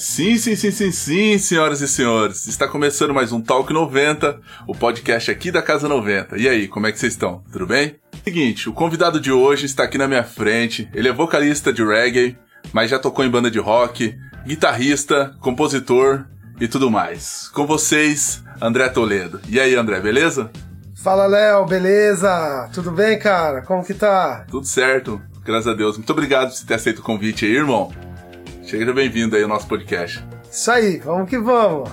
Sim, sim, sim, sim, sim, senhoras e senhores. Está começando mais um Talk 90, o podcast aqui da Casa 90. E aí, como é que vocês estão? Tudo bem? Seguinte, o convidado de hoje está aqui na minha frente. Ele é vocalista de reggae, mas já tocou em banda de rock, guitarrista, compositor e tudo mais. Com vocês, André Toledo. E aí, André, beleza? Fala, Léo, beleza? Tudo bem, cara? Como que tá? Tudo certo, graças a Deus. Muito obrigado por ter aceito o convite aí, irmão. Seja bem-vindo aí ao nosso podcast. Isso aí, vamos que vamos.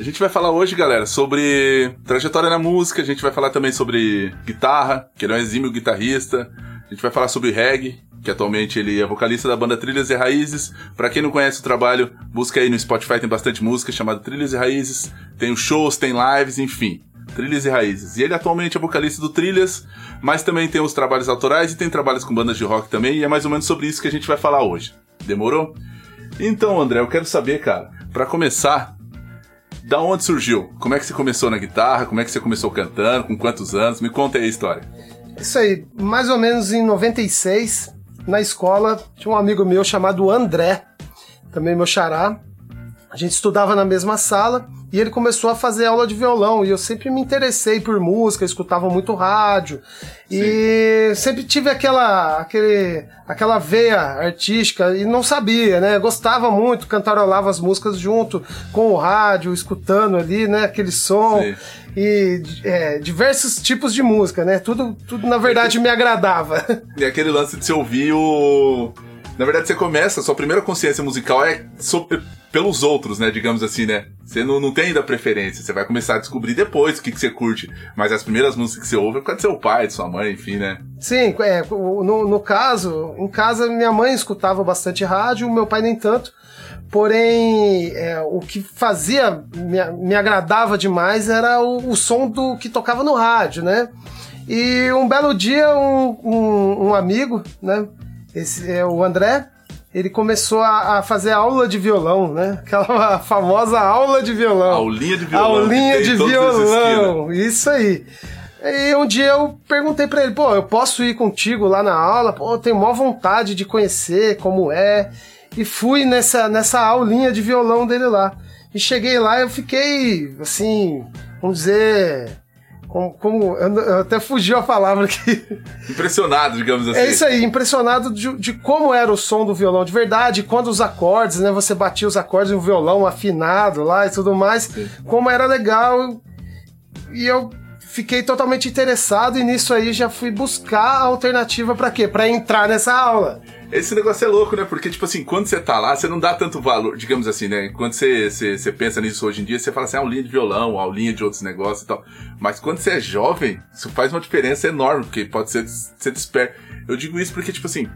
A gente vai falar hoje, galera, sobre trajetória na música, a gente vai falar também sobre guitarra, que ele é um exímio guitarrista, a gente vai falar sobre reggae, que atualmente ele é vocalista da banda Trilhas e Raízes. Para quem não conhece o trabalho, busca aí no Spotify, tem bastante música chamada Trilhas e Raízes, tem os shows, tem lives, enfim. Trilhas e Raízes. E ele atualmente é vocalista do Trilhas, mas também tem os trabalhos autorais e tem trabalhos com bandas de rock também, e é mais ou menos sobre isso que a gente vai falar hoje. Demorou? Então, André, eu quero saber, cara, para começar, da onde surgiu? Como é que você começou na guitarra? Como é que você começou cantando? Com quantos anos? Me conta aí a história. Isso aí, mais ou menos em 96, na escola, tinha um amigo meu chamado André, também meu xará. A gente estudava na mesma sala e ele começou a fazer aula de violão e eu sempre me interessei por música, escutava muito rádio e sempre tive aquela aquele aquela veia artística e não sabia, né? Gostava muito, cantarolava as músicas junto com o rádio, escutando ali, né? Aquele som Sim. e é, diversos tipos de música, né? Tudo, tudo na verdade me agradava. E aquele lance de você ouvir o na verdade, você começa, sua primeira consciência musical é sobre, pelos outros, né? Digamos assim, né? Você não, não tem ainda preferência, você vai começar a descobrir depois o que, que você curte. Mas as primeiras músicas que você ouve é por causa do seu pai, de sua mãe, enfim, né? Sim, é, no, no caso, em casa minha mãe escutava bastante rádio, meu pai nem tanto. Porém, é, o que fazia, me, me agradava demais era o, o, som do que tocava no rádio, né? E um belo dia, um, um, um amigo, né? Esse é o André, ele começou a, a, fazer aula de violão, né? Aquela famosa aula de violão. Aulinha de violão. Aulinha de violão, isso aí. E um dia eu perguntei para ele, pô, eu posso ir contigo lá na aula? Pô, eu tenho maior vontade de conhecer como é. E fui nessa, nessa aulinha de violão dele lá. E cheguei lá e eu fiquei, assim, vamos dizer, como, como eu, até fugiu a palavra aqui. Impressionado, digamos assim. É isso aí, impressionado de, de, como era o som do violão de verdade, quando os acordes, né? Você batia os acordes no violão afinado lá e tudo mais, como era legal. E eu fiquei totalmente interessado e nisso aí já fui buscar a alternativa para quê? Para entrar nessa aula. Esse negócio é louco, né? Porque, tipo assim, quando você tá lá, você não dá tanto valor, digamos assim, né? Quando você, você, você pensa nisso hoje em dia, você fala assim, ah, aulinha de violão, aulinha de outros negócios e tal. Mas quando você é jovem, isso faz uma diferença enorme, porque pode ser, ser desper. Eu digo isso porque, tipo assim,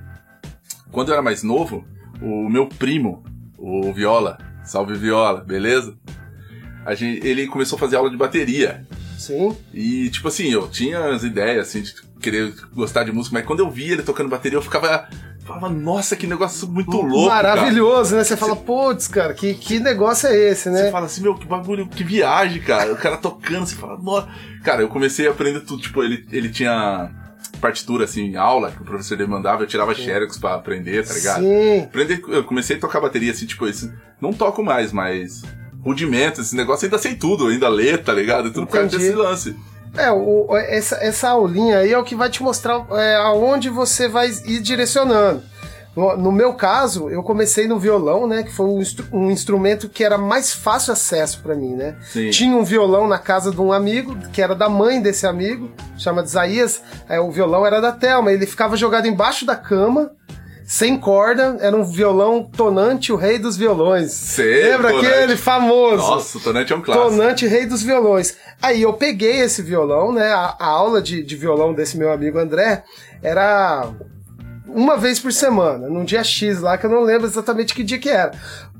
quando eu era mais novo, o meu primo, o Viola, salve Viola, beleza? A gente, ele começou a fazer aula de bateria. Sim. E, tipo assim, eu tinha as ideias, assim, de querer gostar de música, mas quando eu via ele tocando bateria, eu ficava falava, nossa, que negócio muito louco. Maravilhoso, cara. né? Você fala, putz, cara, que, que negócio é esse, né? Você fala assim, meu, que bagulho, que viagem, cara. O cara tocando, você fala, nossa. Cara, eu comecei a aprender tudo. Tipo, ele, ele tinha partitura, assim, aula, que o professor dele mandava, eu tirava xerox pra aprender, tá ligado? Sim. Aprender, eu comecei a tocar bateria, assim, tipo, esse, não toco mais, mas rudimentos, esse negócio ainda sei tudo, ainda lê, tá ligado? Tudo Entendi. por causa desse lance. É, o, essa, essa aulinha aí é o que vai te mostrar é, aonde você vai ir direcionando. No, no, meu caso, eu comecei no violão, né? Que foi um, instru um instrumento que era mais fácil acesso para mim, né? Sim. Tinha um violão na casa de um amigo, que era da mãe desse amigo, chama de Isaías. É, o violão era da Thelma. Ele ficava jogado embaixo da cama sem corda, era um violão Tonante, o rei dos violões. Sei, Lembra tonante. aquele famoso? Nossa, o Tonante é um clássico. Tonante, rei dos violões. Aí eu peguei esse violão, né? A, a aula de, de violão desse meu amigo André era uma vez por semana, num dia X lá, que eu não lembro exatamente que dia que era.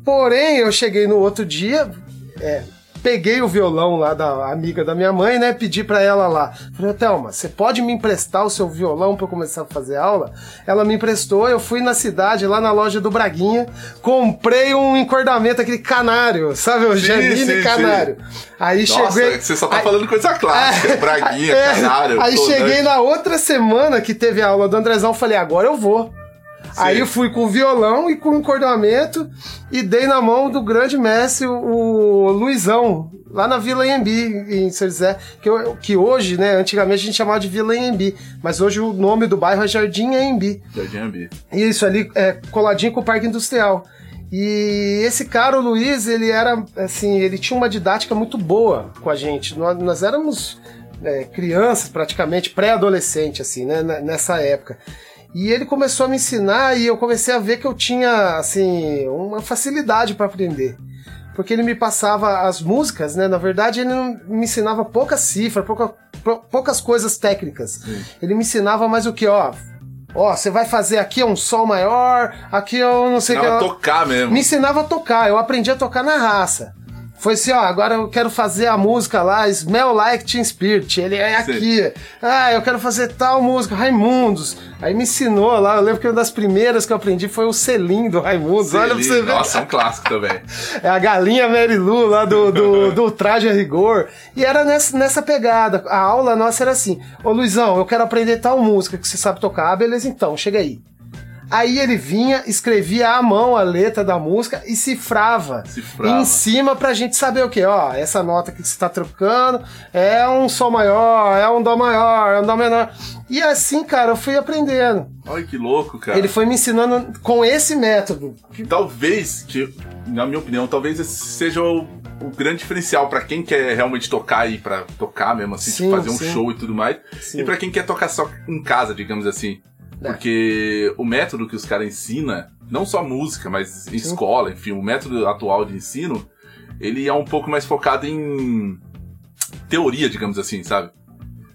Porém, eu cheguei no outro dia, é, peguei o violão lá da amiga da minha mãe, né? Pedi para ela lá. Falei, Thelma, você pode me emprestar o seu violão para eu começar a fazer aula? Ela me emprestou, eu fui na cidade, lá na loja do Braguinha, comprei um encordamento, aquele canário, sabe? O sim, Janine sim, Canário. Sim. Aí Nossa, cheguei. Você só tá aí, falando coisa clássica, é, Braguinha, é, Canário. Aí cheguei na outra semana que teve a aula do Andrezão, falei, agora eu vou. Aí eu fui com o violão e com o encordoamento e dei na mão do grande mestre, o Luizão, lá na Vila Embi, em São José, que, eu, que hoje, né, antigamente a gente chamava de Vila Embi, mas hoje o nome do bairro é Jardim Embi. Jardim Embi. Isso, ali é coladinho com o Parque Industrial. E esse cara, o Luiz, ele era, assim, ele tinha uma didática muito boa com a gente. Nós, nós éramos é, crianças, praticamente, pré-adolescente, assim, né, nessa época. E ele começou a me ensinar e eu comecei a ver que eu tinha, assim, uma facilidade para aprender. Porque ele me passava as músicas, né? Na verdade, ele me ensinava poucas cifras, pouca, poucas coisas técnicas. Sim. Ele me ensinava mais o que, ó, Ó, você vai fazer aqui é um sol maior, aqui eu não sei o que. Me ensinava a tocar mesmo. Me ensinava a tocar, eu aprendi a tocar na raça. Foi assim, ó, agora eu quero fazer a música lá, Smell Like Teen Spirit. Ele é aqui. Sim. Ah, eu quero fazer tal música, Raimundos. Aí me ensinou lá, eu lembro que uma das primeiras que eu aprendi foi o selim do Raimundos. Olha pra você ver. Nossa, é um clássico também. É a galinha Mary Lou lá do, do, do traje a rigor. E era nessa, nessa pegada. A aula nossa era assim: Ô Luizão, eu quero aprender tal música que você sabe tocar. Ah, beleza, então, chega aí. Aí ele vinha, escrevia à mão a letra da música e cifrava, cifrava. em cima pra gente saber o que. Ó, essa nota que você tá trocando é um sol maior, é um dó maior, é um dó menor. E assim, cara, eu fui aprendendo. Olha que louco, cara. Ele foi me ensinando com esse método. Talvez, que, na minha opinião, talvez esse seja o, o grande diferencial para quem quer realmente tocar e para tocar mesmo assim, sim, tipo, fazer um sim. show e tudo mais, sim. e para quem quer tocar só em casa, digamos assim. É. Porque o método que os caras ensinam, não só música, mas em escola, enfim, o método atual de ensino, ele é um pouco mais focado em teoria, digamos assim, sabe?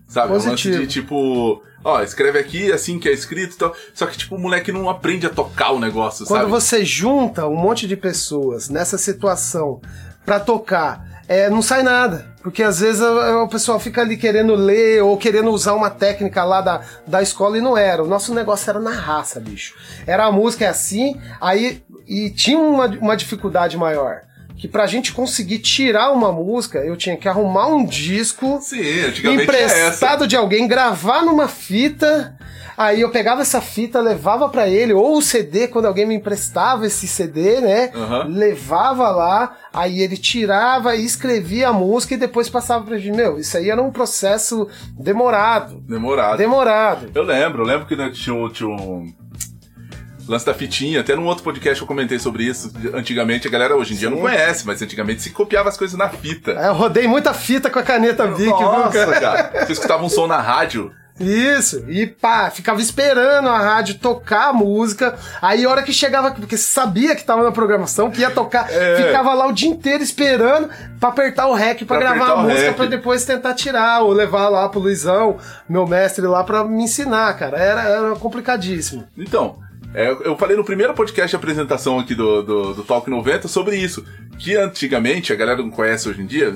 Sabe? Positivo. Um lance de tipo, ó, escreve aqui assim que é escrito e tal. Só que, tipo, o moleque não aprende a tocar o negócio, Quando sabe? você junta um monte de pessoas nessa situação para tocar é, não sai nada. Porque às vezes o pessoal fica ali querendo ler ou querendo usar uma técnica lá da, da escola e não era. O nosso negócio era na raça, bicho. Era a música é assim, aí e tinha uma, uma dificuldade maior que pra gente conseguir tirar uma música, eu tinha que arrumar um disco Sim, é emprestado é de alguém, gravar numa fita Aí eu pegava essa fita, levava para ele, ou o CD, quando alguém me emprestava esse CD, né? Uhum. Levava lá, aí ele tirava e escrevia a música e depois passava pra gente. Meu, isso aí era um processo demorado. Demorado. Demorado. Eu lembro, eu lembro que né, tinha, tinha um lance da fitinha. Até num outro podcast eu comentei sobre isso. Antigamente, a galera hoje em dia Sim. não conhece, mas antigamente se copiava as coisas na fita. É, eu rodei muita fita com a caneta Bic, Nossa, viu, cara? cara. Você escutava um som na rádio. Isso, e pá, ficava esperando a rádio tocar a música. Aí, a hora que chegava, porque sabia que tava na programação, que ia tocar, é. ficava lá o dia inteiro esperando pra apertar o rec pra, pra gravar a música, pra depois tentar tirar, ou levar lá pro Luizão, meu mestre lá, pra me ensinar, cara. Era, era complicadíssimo. Então, é, eu falei no primeiro podcast de apresentação aqui do, do, do Talk 90 sobre isso. Que antigamente, a galera não conhece hoje em dia,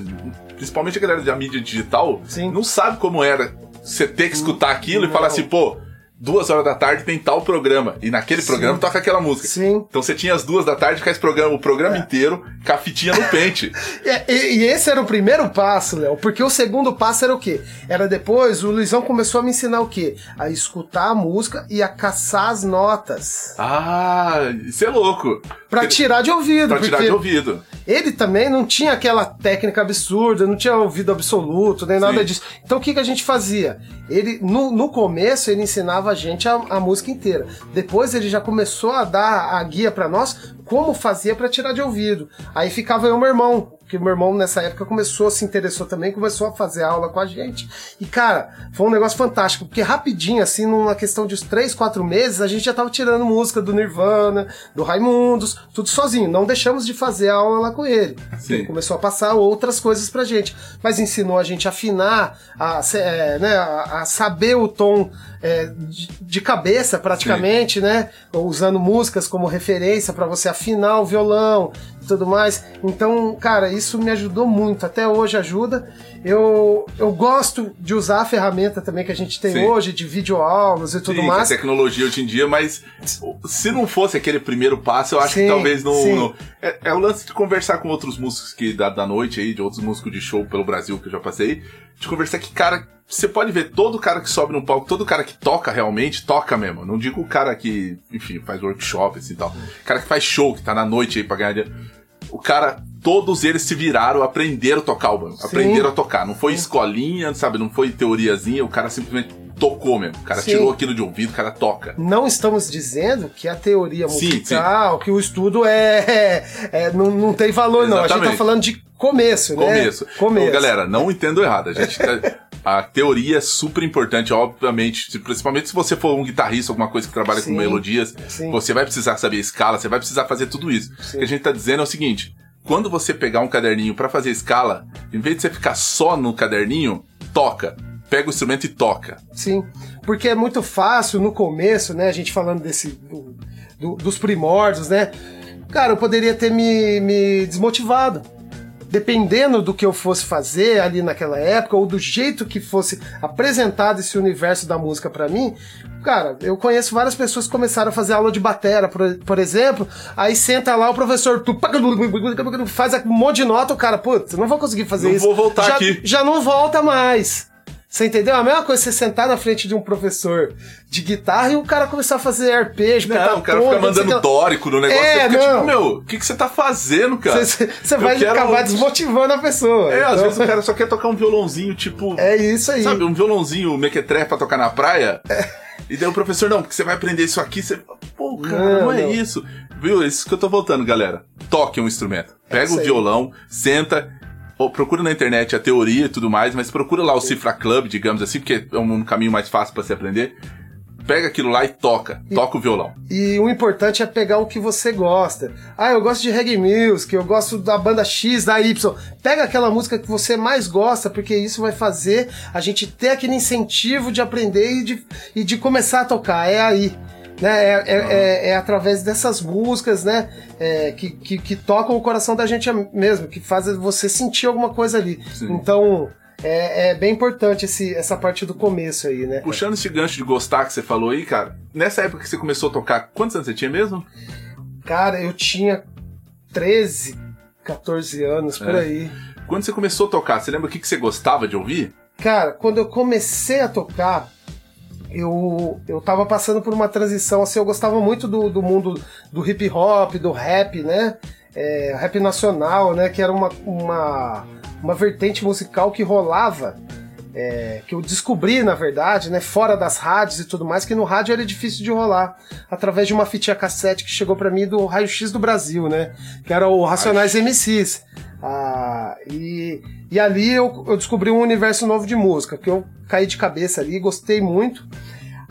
principalmente a galera da mídia digital, Sim. não sabe como era você ter que escutar aquilo e falar assim, pô, duas horas da tarde tem tal programa. E naquele Sim. programa toca aquela música. Sim. Então você tinha as duas da tarde com esse programa, o programa é. inteiro, com a fitinha no pente. e, e, e, esse era o primeiro passo, Léo, porque o segundo passo era o quê? Era depois, o Luizão começou a me ensinar o quê? A escutar a música e a caçar as notas. Ah, isso é louco. Pra tirar de ouvido. Pra tirar de ouvido. Ele também não tinha aquela técnica absurda, não tinha ouvido absoluto, nem Sim. nada disso. Então o que, que a gente fazia? Ele, no, no começo, ele ensinava a gente a, a música inteira. Depois ele já começou a dar a guia para nós como fazia para tirar de ouvido. Aí ficava eu e meu irmão, que meu irmão nessa época começou, se interessou também, começou a fazer aula com a gente. E cara, foi um negócio fantástico, porque rapidinho, assim, numa questão de uns 3, 4 meses, a gente já tava tirando música do Nirvana, do Raimundos, tudo sozinho. Não deixamos de fazer aula lá com ele. Sim. Ele começou a passar outras coisas pra gente. Mas ensinou a gente a afinar, a, é, né, a, saber o tom é, de, de, cabeça praticamente, Sim. né? Usando músicas como referência para você afinar o violão tudo mais. Então, cara, isso me ajudou muito, até hoje ajuda. Eu, eu gosto de usar a ferramenta também que a gente tem Sim. hoje, de videoaulas e tudo Sim, mais. que a tecnologia hoje em dia, mas se não fosse aquele primeiro passo, eu acho Sim, que talvez não- é, é o lance de conversar com outros músicos que da, da noite aí, de outros músicos de show pelo Brasil que eu já passei, de conversar que, cara, você pode ver todo cara que sobe no palco, todo cara que toca realmente, toca mesmo. Não digo o cara que, enfim, faz workshop assim e tal. O cara que faz show, que tá na noite aí pra ganhar dinheiro. O cara, todos eles se viraram, aprenderam a tocar o banco. Sim. Aprenderam a tocar. Não foi escolinha, sabe? Não foi teoriazinha, o cara simplesmente tocou mesmo. O cara Sim. tirou aquilo de ouvido, o cara toca. Não estamos dizendo que a teoria Sim, musical, que o estudo é, é- não, não tem valor, não. A gente tá Exatamente. falando de começo, né? Começo. Começo. Então, galera, não entendo errado. A gente tá- A teoria é super importante, obviamente. Principalmente se você for um guitarrista, alguma coisa que trabalha Sim. com melodias, Sim. você vai precisar saber escala, você vai precisar fazer tudo isso. Sim. O que a gente tá dizendo é o seguinte: quando você pegar um caderninho pra fazer escala, em vez de você ficar só no caderninho, toca. Pega o instrumento e toca. Sim, porque é muito fácil no começo, né? A gente falando desse do- do- dos primórdios, né? Cara, eu poderia ter me, me desmotivado. Dependendo do que eu fosse fazer ali naquela época, ou do jeito que fosse apresentado esse universo da música pra mim, cara, eu conheço várias pessoas que começaram a fazer aula de batera, por, por exemplo, aí senta lá o professor tu, faz um monte de nota, o cara, putz, não vou conseguir fazer Não isso. vou voltar já, aqui. Já não volta mais. Você entendeu? A mesma coisa você sentar na frente de um professor de guitarra e o cara começar a fazer arpejo, Não, o cara fica mandando dórico no negócio. É, fica tipo, meu, o que, que você tá fazendo, cara? Você, você vai quero- acabar desmotivando a pessoa. É, às Então, vezes o cara só quer tocar um violãozinho, tipo. É isso aí. Sabe, um violãozinho mequetrefe pra tocar na praia. E daí o professor, não, porque você vai aprender isso aqui, você. Pô, cara, não, Não, é não. isso. Viu? É isso que eu tô voltando, galera. Toque um instrumento. Pega isso o violão, senta. Procura na internet a teoria e tudo mais, mas procura lá o Cifra Club, digamos assim, porque é um caminho mais fácil pra se aprender. Pega aquilo lá e toca. Toca o violão. E o importante é pegar o que você gosta. Ah, eu gosto de reggae music, eu gosto da banda X, da Y. Pega aquela música que você mais gosta, porque isso vai fazer a gente ter aquele incentivo de aprender e de, e de começar a tocar. É aí. Né? É, é, é- é através dessas músicas, né? é, que, que, que tocam o coração da gente mesmo, que fazem você sentir alguma coisa ali. Sim. Então, é, é bem importante esse, essa parte do começo aí, né? Puxando esse gancho de gostar que você falou aí, cara, nessa época que você começou a tocar, quantos anos você tinha mesmo? Cara, eu tinha 13, 14 anos, por É. aí. Quando você começou a tocar, você lembra o que, que você gostava de ouvir? Cara, quando eu comecei a tocar, eu, eu tava passando por uma transição, assim, eu gostava muito do, do mundo do hip hop, do rap, né? É, rap nacional, né? Que era uma, uma, uma vertente musical que rolava, é, que eu descobri, na verdade, né? Fora das rádios e tudo mais, que no rádio era difícil de rolar, através de uma fitinha cassete que chegou pra mim do Raio X do Brasil, né? Que era o Racionais MCs. Ah, e, e ali eu, eu descobri um universo novo de música, que eu caí de cabeça ali, gostei muito.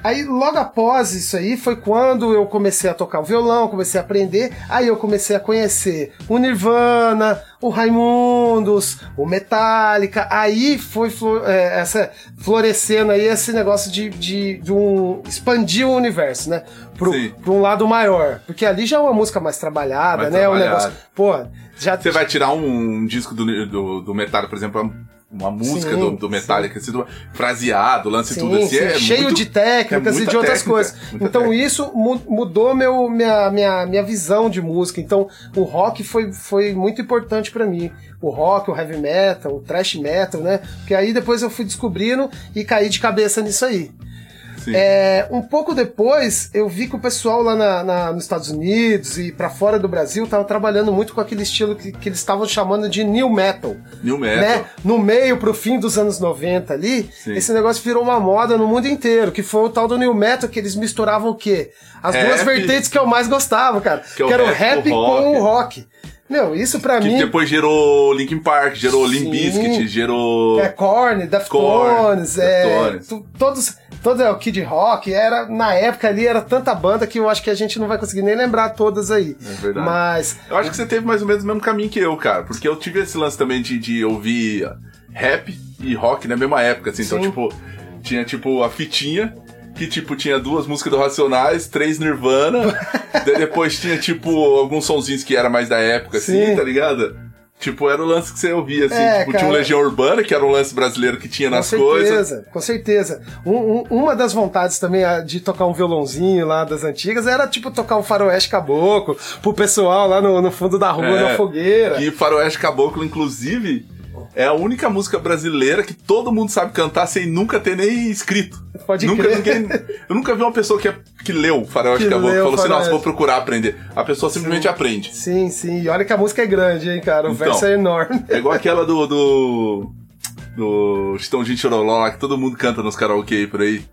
Aí, logo após isso aí, foi quando eu comecei a tocar o violão, comecei a aprender. Aí eu comecei a conhecer o Nirvana, o Raimundos, o Metallica. Aí foi é, essa, florescendo aí esse negócio de, de, de um expandir o universo, né? Pro, Sim. pra um lado maior. Porque ali já é uma música mais trabalhada, Mais né? O trabalhada. negócio. Pô, já. Você vai tirar um, disco do, do, do Metallica, por exemplo, uma música Sim, do, do Metallica, assim, do- fraseado, lance Sim, tudo assim. sim, é cheio muito- de técnicas é e de outras técnica, coisas. Então técnica. isso mu- mudou meu, minha, minha, minha visão de música. Então o rock foi, foi muito importante pra mim. O rock, o heavy metal, o thrash metal, né? Porque aí depois eu fui descobrindo e caí de cabeça nisso aí. É, um pouco depois, eu vi que o pessoal lá na- na- nos Estados Unidos e pra fora do Brasil tava trabalhando muito com aquele estilo que, que eles estavam chamando de new metal New Metal. né? No meio pro fim dos anos 90 ali, Sim. esse negócio virou uma moda no mundo inteiro, que foi o tal do New Metal, que eles misturavam o quê? As Rap. duas vertentes que eu mais gostava, cara. Que é o era o rap o com o rock. Meu, isso pra Que mim depois gerou Linkin Park, gerou Limp. Bizkit, gerou. é Korn, Deftones, é, tu- todos, todo é o Kid Rock, era na época ali era tanta banda que eu acho que a gente não vai conseguir nem lembrar todas aí. É verdade. Mas Eu acho que você teve mais ou menos o mesmo caminho que eu, cara. Porque eu tive esse lance também de, de ouvir rap e rock na mesma época, assim. Então, Sim. tipo, tinha tipo a fitinha. Que, tipo, tinha duas músicas do Racionais, três Nirvana. daí depois tinha, tipo, alguns sonzinhos que era mais da época, assim, Sim. tá ligado? Tipo, era o lance que você ouvia, assim. É, tipo, cara. tinha um Legião Urbana, que era um lance brasileiro que tinha nas com certeza, coisas. com certeza. Um- um- uma das vontades também de tocar um violãozinho lá das antigas era, tipo, tocar um faroeste caboclo pro pessoal lá no, no fundo da rua, É, na fogueira. Que Faroeste Caboclo, inclusive, é a única música brasileira que todo mundo sabe cantar sem nunca ter nem escrito. Pode nunca, crer. ninguém- eu nunca vi uma pessoa que, que leu Faroeste Que Caboclo e leu falou assim, nossa, vou procurar aprender. A pessoa simplesmente aprende. Sim, sim. E olha que a música é grande, hein, cara. O Então. verso é enorme. É igual aquela do. do. do Chitãozinho Choroló lá que todo mundo canta nos karaokê por aí.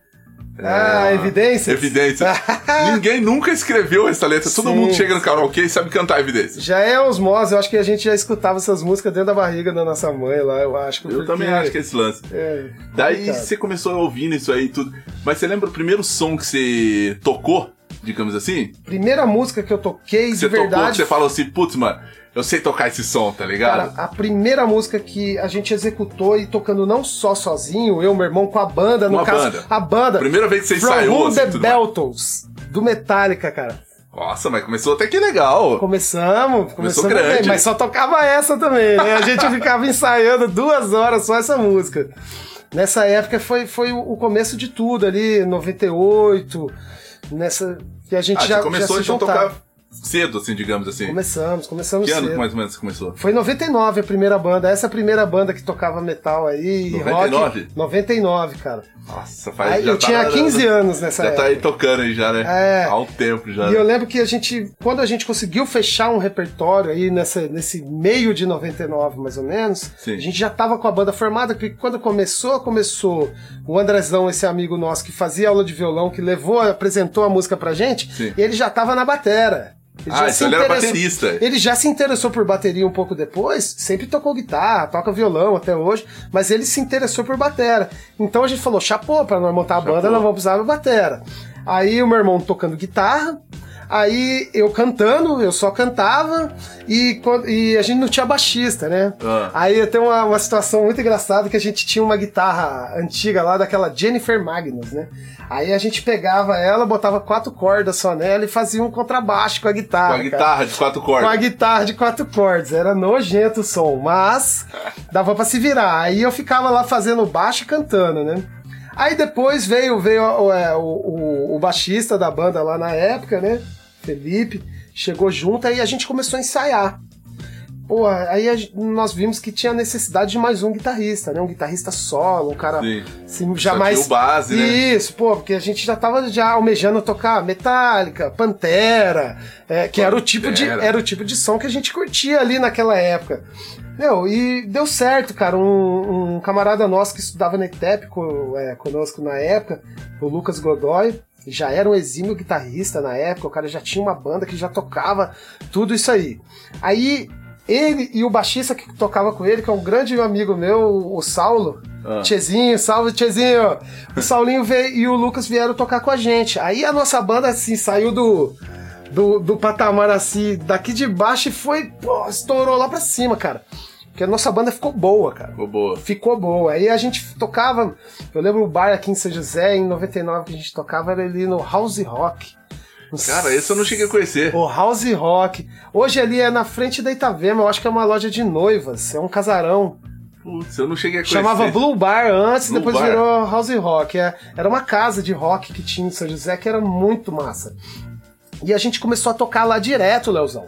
Ah, evidência? Evidência. Ninguém nunca escreveu essa letra. Todo Sim. mundo chega no karaokê e sabe cantar evidência. Já é osmose, eu acho que a gente já escutava essas músicas dentro da barriga da nossa mãe lá, eu acho. Eu porque- também acho que é esse lance. É, Daí complicado. você começou ouvindo isso aí e tudo. Mas você lembra o primeiro som que você tocou, digamos assim? Primeira música que eu toquei Que de você tocou, que verdade. você falou assim, putz, mano, eu sei tocar esse som, tá Cara, ligado? a primeira música que a gente executou e tocando não só sozinho, eu, meu irmão, com a banda, no Uma caso, banda. a banda. Primeira vez que você From ensaiou, Whom assim, the. Beltles, do Metallica, cara. Nossa, mas começou até que legal. Começamos, começamos grande. bem, mas só tocava essa também, né? A gente ficava ensaiando duas horas só essa música. Nessa época foi, foi o começo de tudo ali, 98, nessa que a gente Ah, já, começou já então a tocar cedo, assim, digamos assim. Começamos, começamos Que ano cedo. que mais ou menos você começou? Foi em 99 a primeira banda, essa é a primeira banda que tocava metal aí, e 99? rock. 99, cara. Nossa, faz Aí já eu tá tinha na- 15 anos nessa Já época. tá aí tocando aí já, né? É. Há um tempo já. E né? eu lembro que a gente, quando a gente conseguiu fechar um repertório aí nessa, nesse meio de 99, mais ou menos, Sim. a gente já tava com a banda formada, porque quando começou, começou o Andrezão, esse amigo nosso que fazia aula de violão, que levou, apresentou a música pra gente, Sim. e ele já tava na batera. Ele Ah, já então se ele era interessou- baterista. Ele já se interessou por bateria um pouco depois, sempre tocou guitarra, toca violão até hoje, mas ele se interessou por batera. Então a gente falou, chapô, pra nós montar a banda, nós vamos precisar de batera. Aí o meu irmão tocando guitarra, aí eu cantando, eu só cantava, e, e a gente não tinha baixista, né? Ah. Aí tem uma, uma situação muito engraçada que a gente tinha uma guitarra antiga lá, daquela Jennifer Magnus, né? Aí a gente pegava ela, botava quatro cordas só nela e fazia um contrabaixo com a guitarra. Com a cara. guitarra de quatro Com a cordas. guitarra de quatro cordas. Era nojento o som, mas dava pra se virar. Aí eu ficava lá fazendo baixo e cantando, né? Aí depois veio, veio o, é, o, o- o baixista da banda lá na época, né? Felipe, chegou junto, aí a gente começou a ensaiar. Pô, aí a nós vimos que tinha necessidade de mais um guitarrista, né? Um guitarrista solo, um cara Sim. assim, Só jamais. o base, né? Isso, pô, porque a gente já tava já almejando tocar Metallica, Pantera, é, que era o tipo de Pantera. era o tipo de som que a gente curtia ali naquela época. Meu, e deu certo, cara. Um, um camarada nosso que estudava na ETEP é, conosco na época, o Lucas Godoy, já era um exímio guitarrista na época, o cara já tinha uma banda que já tocava tudo isso aí. Aí ele e o baixista que tocava com ele, que é um grande amigo meu, o Saulo, Ah. Tchezinho, salve Tchezinho. O Saulinho veio, e o Lucas vieram tocar com a gente. Aí a nossa banda, assim, saiu do, do, do patamar, assim, daqui de baixo e foi, pô, estourou lá pra cima, cara. Porque a nossa banda ficou boa, cara. Ficou boa. Ficou boa. Aí a gente tocava. Eu lembro o bar aqui em São José, em 99, que a gente tocava, era ali no House Rock. Cara, esse eu não cheguei a conhecer. O House Rock. Hoje ali é na frente da Itavema, eu acho que é uma loja de noivas, é um casarão. Putz, eu não cheguei a conhecer. Chamava Blue Bar antes, Blue depois Bar. virou House Rock. É, era uma casa de rock que tinha em São José que era muito massa. E a gente começou a tocar lá direto, Leozão.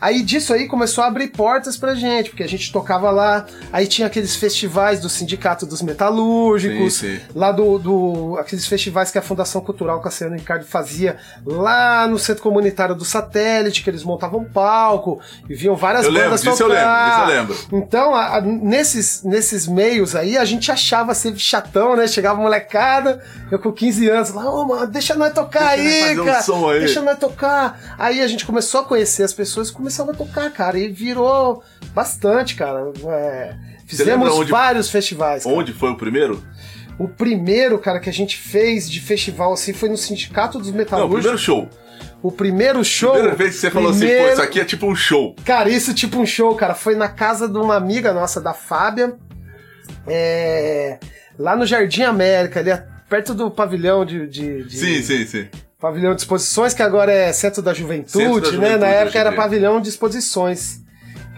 Aí disso aí começou a abrir portas pra gente, porque a gente tocava lá, aí tinha aqueles festivais do Sindicato dos Metalúrgicos, Sim, sim. lá do, do- aqueles festivais que a Fundação Cultural Cassiano Ricardo fazia lá no Centro Comunitário do Satélite, que eles montavam um palco e viam várias Eu lembro, bandas disso eu lembro, tocar. disso eu lembro. Então, a- a- nesses, nesses meios aí, a gente achava ser chatão, né? Chegava molecada, eu com 15 anos, lá, ô, mano, deixa nós tocar Deixa aí, um cara. som aí." Deixa nós tocar. Aí a gente começou a conhecer as pessoas e começamos a tocar, cara. E virou bastante, cara. É, fizemos onde- vários festivais. cara. Onde foi o primeiro? O primeiro, cara, que a gente fez de festival assim foi no Sindicato dos Não, o Metalúrgicos. primeiro show. O primeiro show. Primeira vez que você falou assim, pô, primeiro- isso aqui é tipo um show. Cara, isso tipo um show, cara. Foi na casa de uma amiga nossa, da Fábia. É, Lá no Jardim América, ali perto do pavilhão de. de- de- Sim, sim, sim. Pavilhão de exposições, que agora é Centro da Juventude, Centro da né? Juventude, Na época era pavilhão de exposições.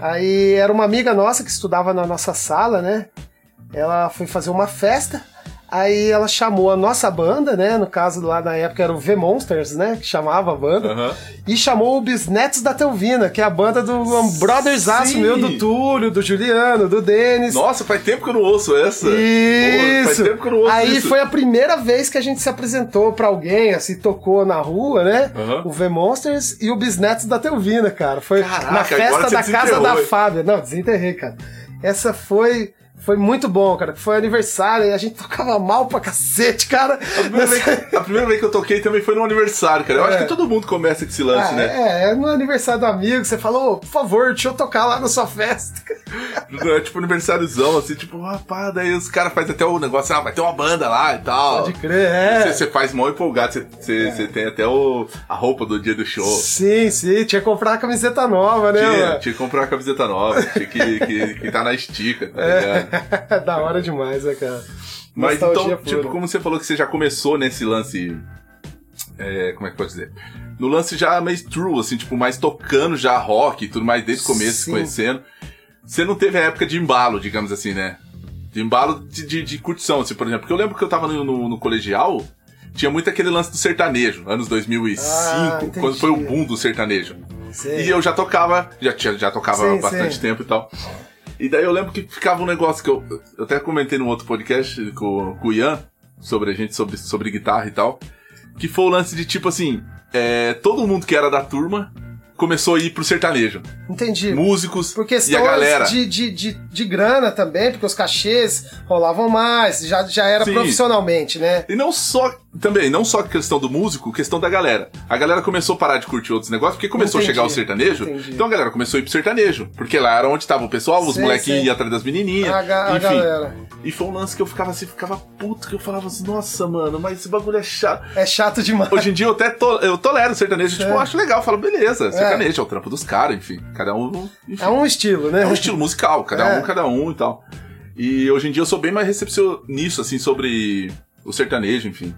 Aí era uma amiga nossa que estudava na nossa sala, né? Ela foi fazer uma festa. Aí ela chamou a nossa banda, né? No caso lá na época era o V Monsters, né? Que chamava a banda. Aham. E chamou o Bisnetos da Telvina, que é a banda do um Brothers Aço meu, do Túlio, do Juliano, do Denis. Nossa, faz tempo que eu não ouço essa. Pô, faz Isso. tempo que eu não ouço Aí isso. foi a primeira vez que a gente se apresentou pra alguém, assim, tocou na rua, né? Aham. O V Monsters e o Bisnetos da Telvina, cara. Foi Caraca, na festa da casa da? Fábia. Não, desenterrei, cara. Essa foi foi muito bom, cara. Foi aniversário e a gente tocava mal pra cacete, cara. A primeira, vez que, a primeira vez que eu toquei também foi no aniversário, cara. Eu acho É. que todo mundo começa com esse lance, Ah, né? é, é no aniversário do amigo, você falou, por favor, deixa eu tocar lá na sua festa. É tipo aniversáriozão, assim, tipo, rapaz, daí os caras fazem até o negócio, ah, vai ter uma banda lá e tal. Pode crer, é. Você, você faz mó empolgado, você, você, você tem até o, a roupa do dia do show. Sim, sim, tinha que comprar a camiseta nova, né, Tinha, mano? tinha que comprar uma camiseta nova, tinha que, que, que tá na estica, tá É. ligado? da hora demais, né, cara? Mas Nostalgia então, tipo, pura. como você falou que você já começou nesse lance. é, como é que pode dizer? No lance já mais true, assim, tipo, mais tocando já rock e tudo mais desde o começo, Sim. conhecendo. Você não teve a época de embalo, digamos assim, né? De embalo de, de, de curtição, assim, por exemplo. Porque eu lembro que eu tava no, no, no colegial, tinha muito aquele lance do sertanejo, anos 2005, Ah, quando foi o boom do sertanejo. Sei. E eu já tocava, já, tinha, já tocava Sim, há bastante sim. tempo e tal. E daí eu lembro que ficava um negócio que eu, eu até comentei num outro podcast com, com o Ian, sobre a gente, sobre, sobre guitarra e tal, que foi o lance de tipo assim, é, todo mundo que era da turma começou a ir pro sertanejo. Entendi. Músicos Por e a galera. de, de, de, de grana também, porque os cachês rolavam mais, já, já era Sim. profissionalmente, né? E não só, também, não só questão do músico, questão da galera. A galera começou a parar de curtir outros negócios, porque começou Entendi. a chegar o sertanejo, Entendi. então a galera começou a ir pro sertanejo. Porque lá era onde tava o pessoal, os molequinhos iam atrás das menininhas, A, ga- a enfim. galera. E foi um lance que eu ficava assim, ficava puto, que eu falava assim, nossa, mano, mas esse bagulho é chato. É chato demais. Hoje em dia eu até to, eu tolero o sertanejo, tipo, É. eu acho legal, eu falo, beleza, sertanejo é o trampo dos caras, enfim. Cada um. Enfim, É um estilo, né? é um estilo musical, cada É. um, cada um e tal. E hoje em dia eu sou bem mais recepcionista, assim, sobre o sertanejo, enfim.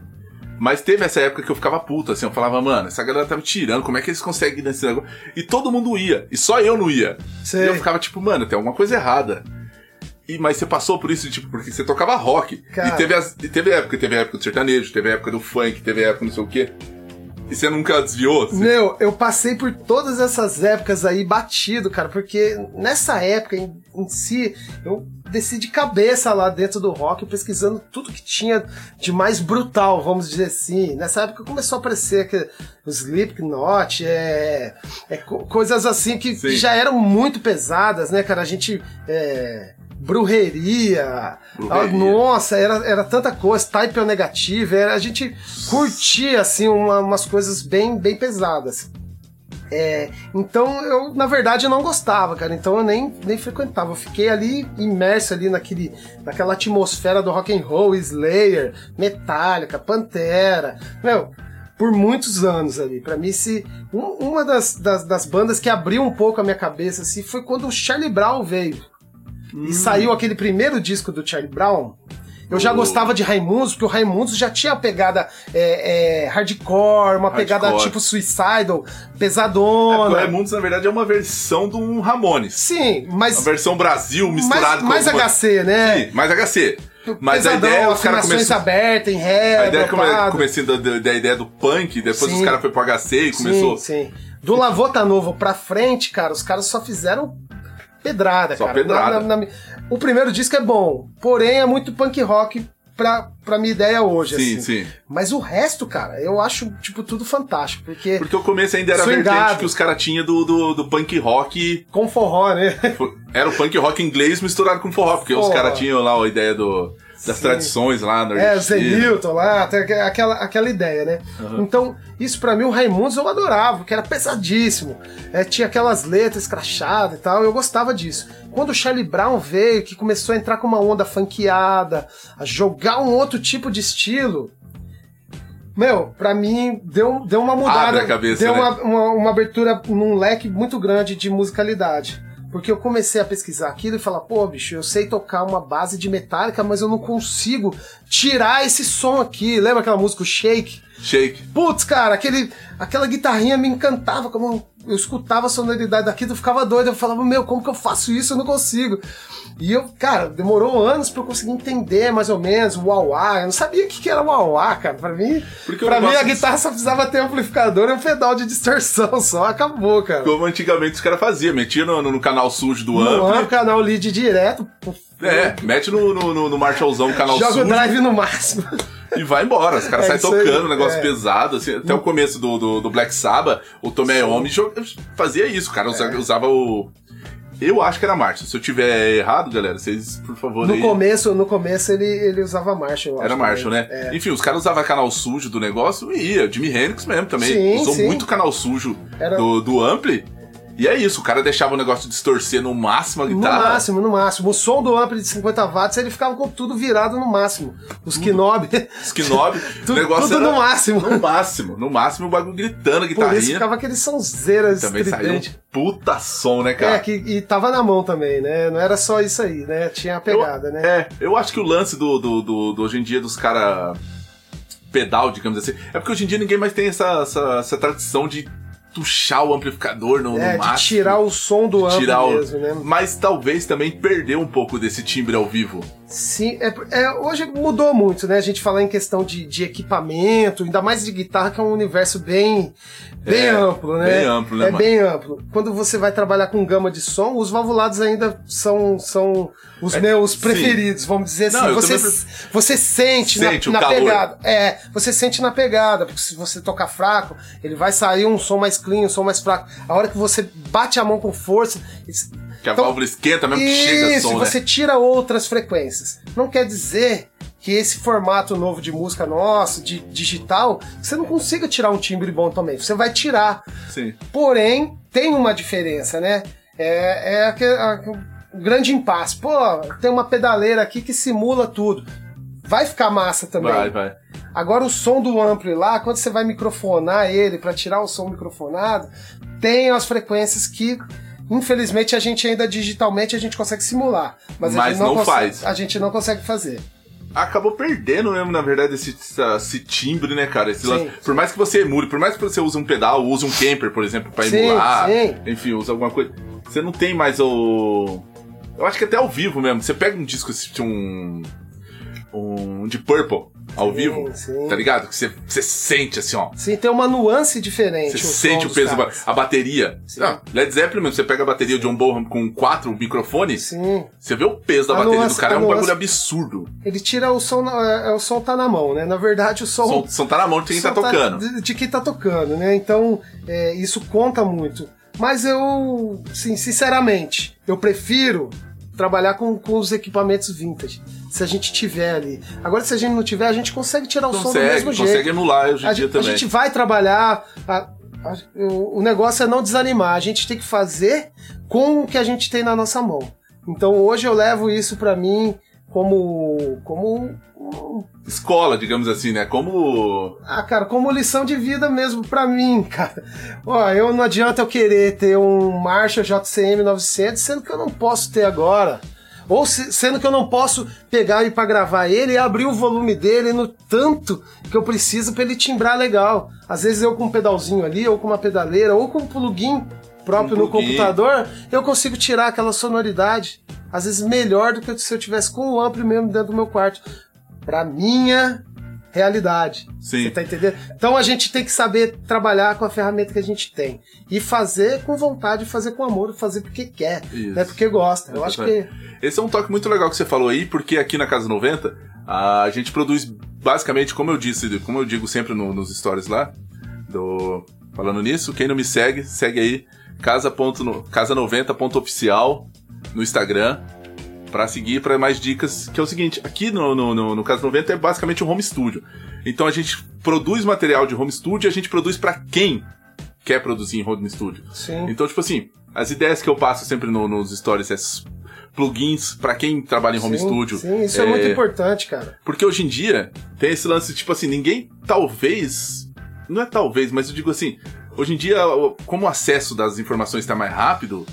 Mas teve essa época que eu ficava puto, assim, eu falava, mano, essa galera tá me tirando, como é que eles conseguem nesse negócio? E todo mundo ia, e só eu não ia. Sei. E eu ficava tipo, mano, tem alguma coisa errada. E, mas você passou por isso, tipo, porque você tocava rock. Cara. E teve, as, e teve época, teve época do sertanejo, teve época do funk, teve época não sei o quê. E você nunca desviou? Assim? Meu, eu passei por todas essas épocas aí batido, cara, porque nessa época em, em si, eu desci de cabeça lá dentro do rock, pesquisando tudo que tinha de mais brutal, vamos dizer assim. Nessa época começou a aparecer que, os Slipknot, é, é, co- coisas assim que Sim. já eram muito pesadas, né, cara? A gente. É, brujeria, Brujeria. nossa, era, era tanta coisa, type é negativo, era, a gente curtia assim uma- umas coisas bem, bem pesadas. É, então eu, na verdade, eu não gostava, cara. Então eu nem, nem frequentava. Eu fiquei ali imerso ali naquele, naquela atmosfera do rock and roll, Slayer, Metallica, Pantera. Meu, por muitos anos ali. Pra mim, se um- uma das, das, das bandas que abriu um pouco a minha cabeça assim, foi quando o Charlie Brown veio. E saiu aquele primeiro disco do Charlie Brown. Eu já gostava de Raimundos, porque o Raimundos já tinha a pegada é, é, hardcore, uma pegada Hardcore. tipo Suicidal, É, pesadona. porque o Raimundos, na verdade, é uma versão de um Ramones. Sim, mas Uma versão Brasil mais, misturado mais com... alguma- HC, né? Sim, mais HC. Mas a Pesadão, ideia, os caras afinações começaram... abertas em ré, A ideia come, dropado. começando da, da- da ideia do punk, depois Sim. os caras foram pro HC e começou... Sim, sim. Do Lavota Novo pra frente, cara, os caras só fizeram pedrada, Só cara. pedrada. Na- na- na- O primeiro disco é bom, porém é muito punk rock pra, pra minha ideia hoje, Sim, assim. sim. Mas o resto, cara, eu acho, tipo, tudo fantástico, porque Porque o começo ainda era a Swingado. vertente que os caras tinham do, do, do punk rock. com forró, né? Era o punk rock inglês misturado com forró, porque os Forró. caras tinham lá a ideia do, das Sim. tradições lá no É, Newton lá, aquela, aquela ideia, né? Então, isso pra mim, o Raimundos eu adorava, porque era pesadíssimo. É, tinha aquelas letras crachadas e tal, eu gostava disso. Quando o Charlie Brown veio, que começou a entrar com uma onda funkeada, a jogar um outro tipo de estilo. Meu, pra mim, deu, deu uma mudada. Abre a cabeça, deu né? uma, uma, uma abertura num leque muito grande de musicalidade. Porque eu comecei a pesquisar aquilo e falar, pô, bicho, eu sei tocar uma base de metálica, mas eu não consigo tirar esse som aqui. Lembra aquela música o Shake? Shake. Putz, cara, aquele, aquela guitarrinha me encantava. Como, eu escutava a sonoridade daquilo, eu ficava doido. Eu falava, meu, como que eu faço isso? Eu não consigo. E eu, cara, demorou anos pra eu conseguir entender mais ou menos o wah Eu não sabia o que, que era wah cara. Pra mim, Porque pra mim a guitarra só precisava ter amplificador e um pedal de distorção só, acabou, cara. Como antigamente os caras faziam, metia no, no canal sujo do No ampli. amplo, canal lead direto. É, mete no, no, no, no Marshallzão, canal Joga sujo. o drive no máximo. E vai embora. Os caras É saem isso aí, tocando, um negócio é. pesado, assim. Até o começo do, do, do Black Sabbath, o Iommi jo- fazia isso, o cara usa- É. usava o. Eu acho que era marcha. Se eu tiver errado, galera, vocês, por favor, No aí. começo, no começo ele, ele usava Marshall. eu Era Marshall, né? também. É. Enfim, os caras usavam canal sujo do negócio e ia. Jimi Hendrix mesmo também. Sim, Usou sim. muito canal sujo Era- do, do Ampli. E é isso, o cara deixava o negócio distorcer no máximo a No guitarra. máximo, no máximo. O som do ampli de 50 watts, ele ficava com tudo virado no máximo. Os knob, Skinob, o tudo, negócio tudo era no máximo. no máximo. No máximo o bagulho gritando, a Por isso guitarrinha. ficava aquele sonzeira Também um estridente. puta som, né, cara? É, que, e tava na mão também, né? Não era só isso aí, né? Tinha a pegada, eu, né? É, eu acho que o lance do, do, do- do hoje em dia dos caras pedal, digamos assim, é porque hoje em dia ninguém mais tem essa, essa, essa tradição de tuchar o amplificador no, É, no máximo. tirar o som do ampli tirar o- mesmo, né? Mas talvez também perder um pouco desse timbre ao vivo. Sim, é, é, hoje mudou muito, né? A gente falar em questão de, de equipamento, ainda mais de guitarra, que é um universo bem, bem É, amplo, né? bem amplo, né, É mano? bem amplo. Quando você vai trabalhar com gama de som, os valvulados ainda são, são os É, meus sim. preferidos, vamos dizer Não, assim. eu Você, também você sente, Sente na, na pegada. É, você sente na pegada, porque se você tocar fraco, ele vai sair um som mais clean, um som mais fraco. A hora que você bate a mão com força, Que a Então, válvula esquenta mesmo que chega isso, som, né? você tira outras frequências. Não quer dizer que esse formato novo de música nosso, de digital, você não consiga tirar um timbre bom também. Você vai tirar. Sim. Porém, tem uma diferença, né? É, é aquele, a- o grande impasse. Pô, tem uma pedaleira aqui que simula tudo. Vai ficar massa também. Vai, vai. Agora o som do ampli lá, quando você vai microfonar ele para tirar o som microfonado, tem as frequências que infelizmente a gente ainda digitalmente a gente consegue simular, mas, a Mas gente não, não consegue, faz. A gente não consegue fazer. Acabou perdendo mesmo, na verdade, esse, esse timbre, né, cara? Sim, Por mais que você emule, por mais que você use um pedal, use um camper, por exemplo, pra Sim, emular, enfim, usa alguma coisa. Você não tem mais o. Eu acho que até ao vivo mesmo. Você pega um disco um. Um de Purple ao Sim, vivo, sim. tá ligado? Que você, você sente assim, ó. Sim, tem uma nuance diferente. Você sente o peso, caras. a bateria. Sim. Ah, Led Zeppelin mesmo, você pega a bateria de John Bonham com quatro microfones, Sim. você vê o peso da A bateria nuance- do cara, é um nuance- bagulho absurdo. Ele tira o som, na- é, o som tá na mão, né? Na verdade, o som. O som, som tá na mão de quem tá som tocando. De, de quem tá tocando, né? Então, é, isso conta muito. Mas eu, sim, sinceramente, eu prefiro trabalhar com, com os equipamentos vintage. Se a gente tiver ali. Agora, se a gente não tiver, a gente consegue tirar o som do Consegue, mesmo consegue jeito. emular hoje em A, dia gente- a também. gente vai trabalhar. a- a- o, o negócio é não desanimar. A gente tem que fazer com o que a gente tem na nossa mão. Então hoje eu levo isso pra mim como como Escola, digamos assim, né? Como. ah, cara, como lição de vida mesmo pra mim, cara. Ó, eu não adianta eu querer ter um Marshall JCM 900, sendo que eu não posso ter agora. Ou se- sendo que eu não posso pegar e para gravar ele e abrir o volume dele no tanto que eu preciso para ele timbrar legal. Às vezes eu com um pedalzinho ali, ou com uma pedaleira, ou com um plugin próprio Um no computador, eu consigo tirar aquela sonoridade. Às vezes melhor do que se eu tivesse com o ampli mesmo dentro do meu quarto. Pra minha realidade. Sim. Você tá entendendo? Então a gente tem que saber trabalhar com a ferramenta que a gente tem. E fazer com vontade, fazer com amor, fazer porque quer, Isso. é porque gosta. Eu acho que. Esse é um toque muito legal que você falou aí, porque aqui na Casa 90 a gente produz basicamente, como eu disse, como eu digo sempre no- nos stories lá, do falando nisso, quem não me segue, segue aí casa.no- casa90.oficial no Instagram pra seguir para mais dicas, que é o seguinte, aqui no, no, no, no Casa 90 é basicamente um home studio. Então a gente produz material de home studio e a gente produz pra quem quer produzir em home studio. Sim. Então, tipo assim, as ideias que eu passo sempre no- nos stories é plugins pra quem trabalha em home sim, studio. Sim, isso é... muito importante, cara. Porque hoje em dia tem esse lance, tipo assim, ninguém talvez. Não é talvez, mas eu digo assim, hoje em dia, como o acesso das informações está mais rápido,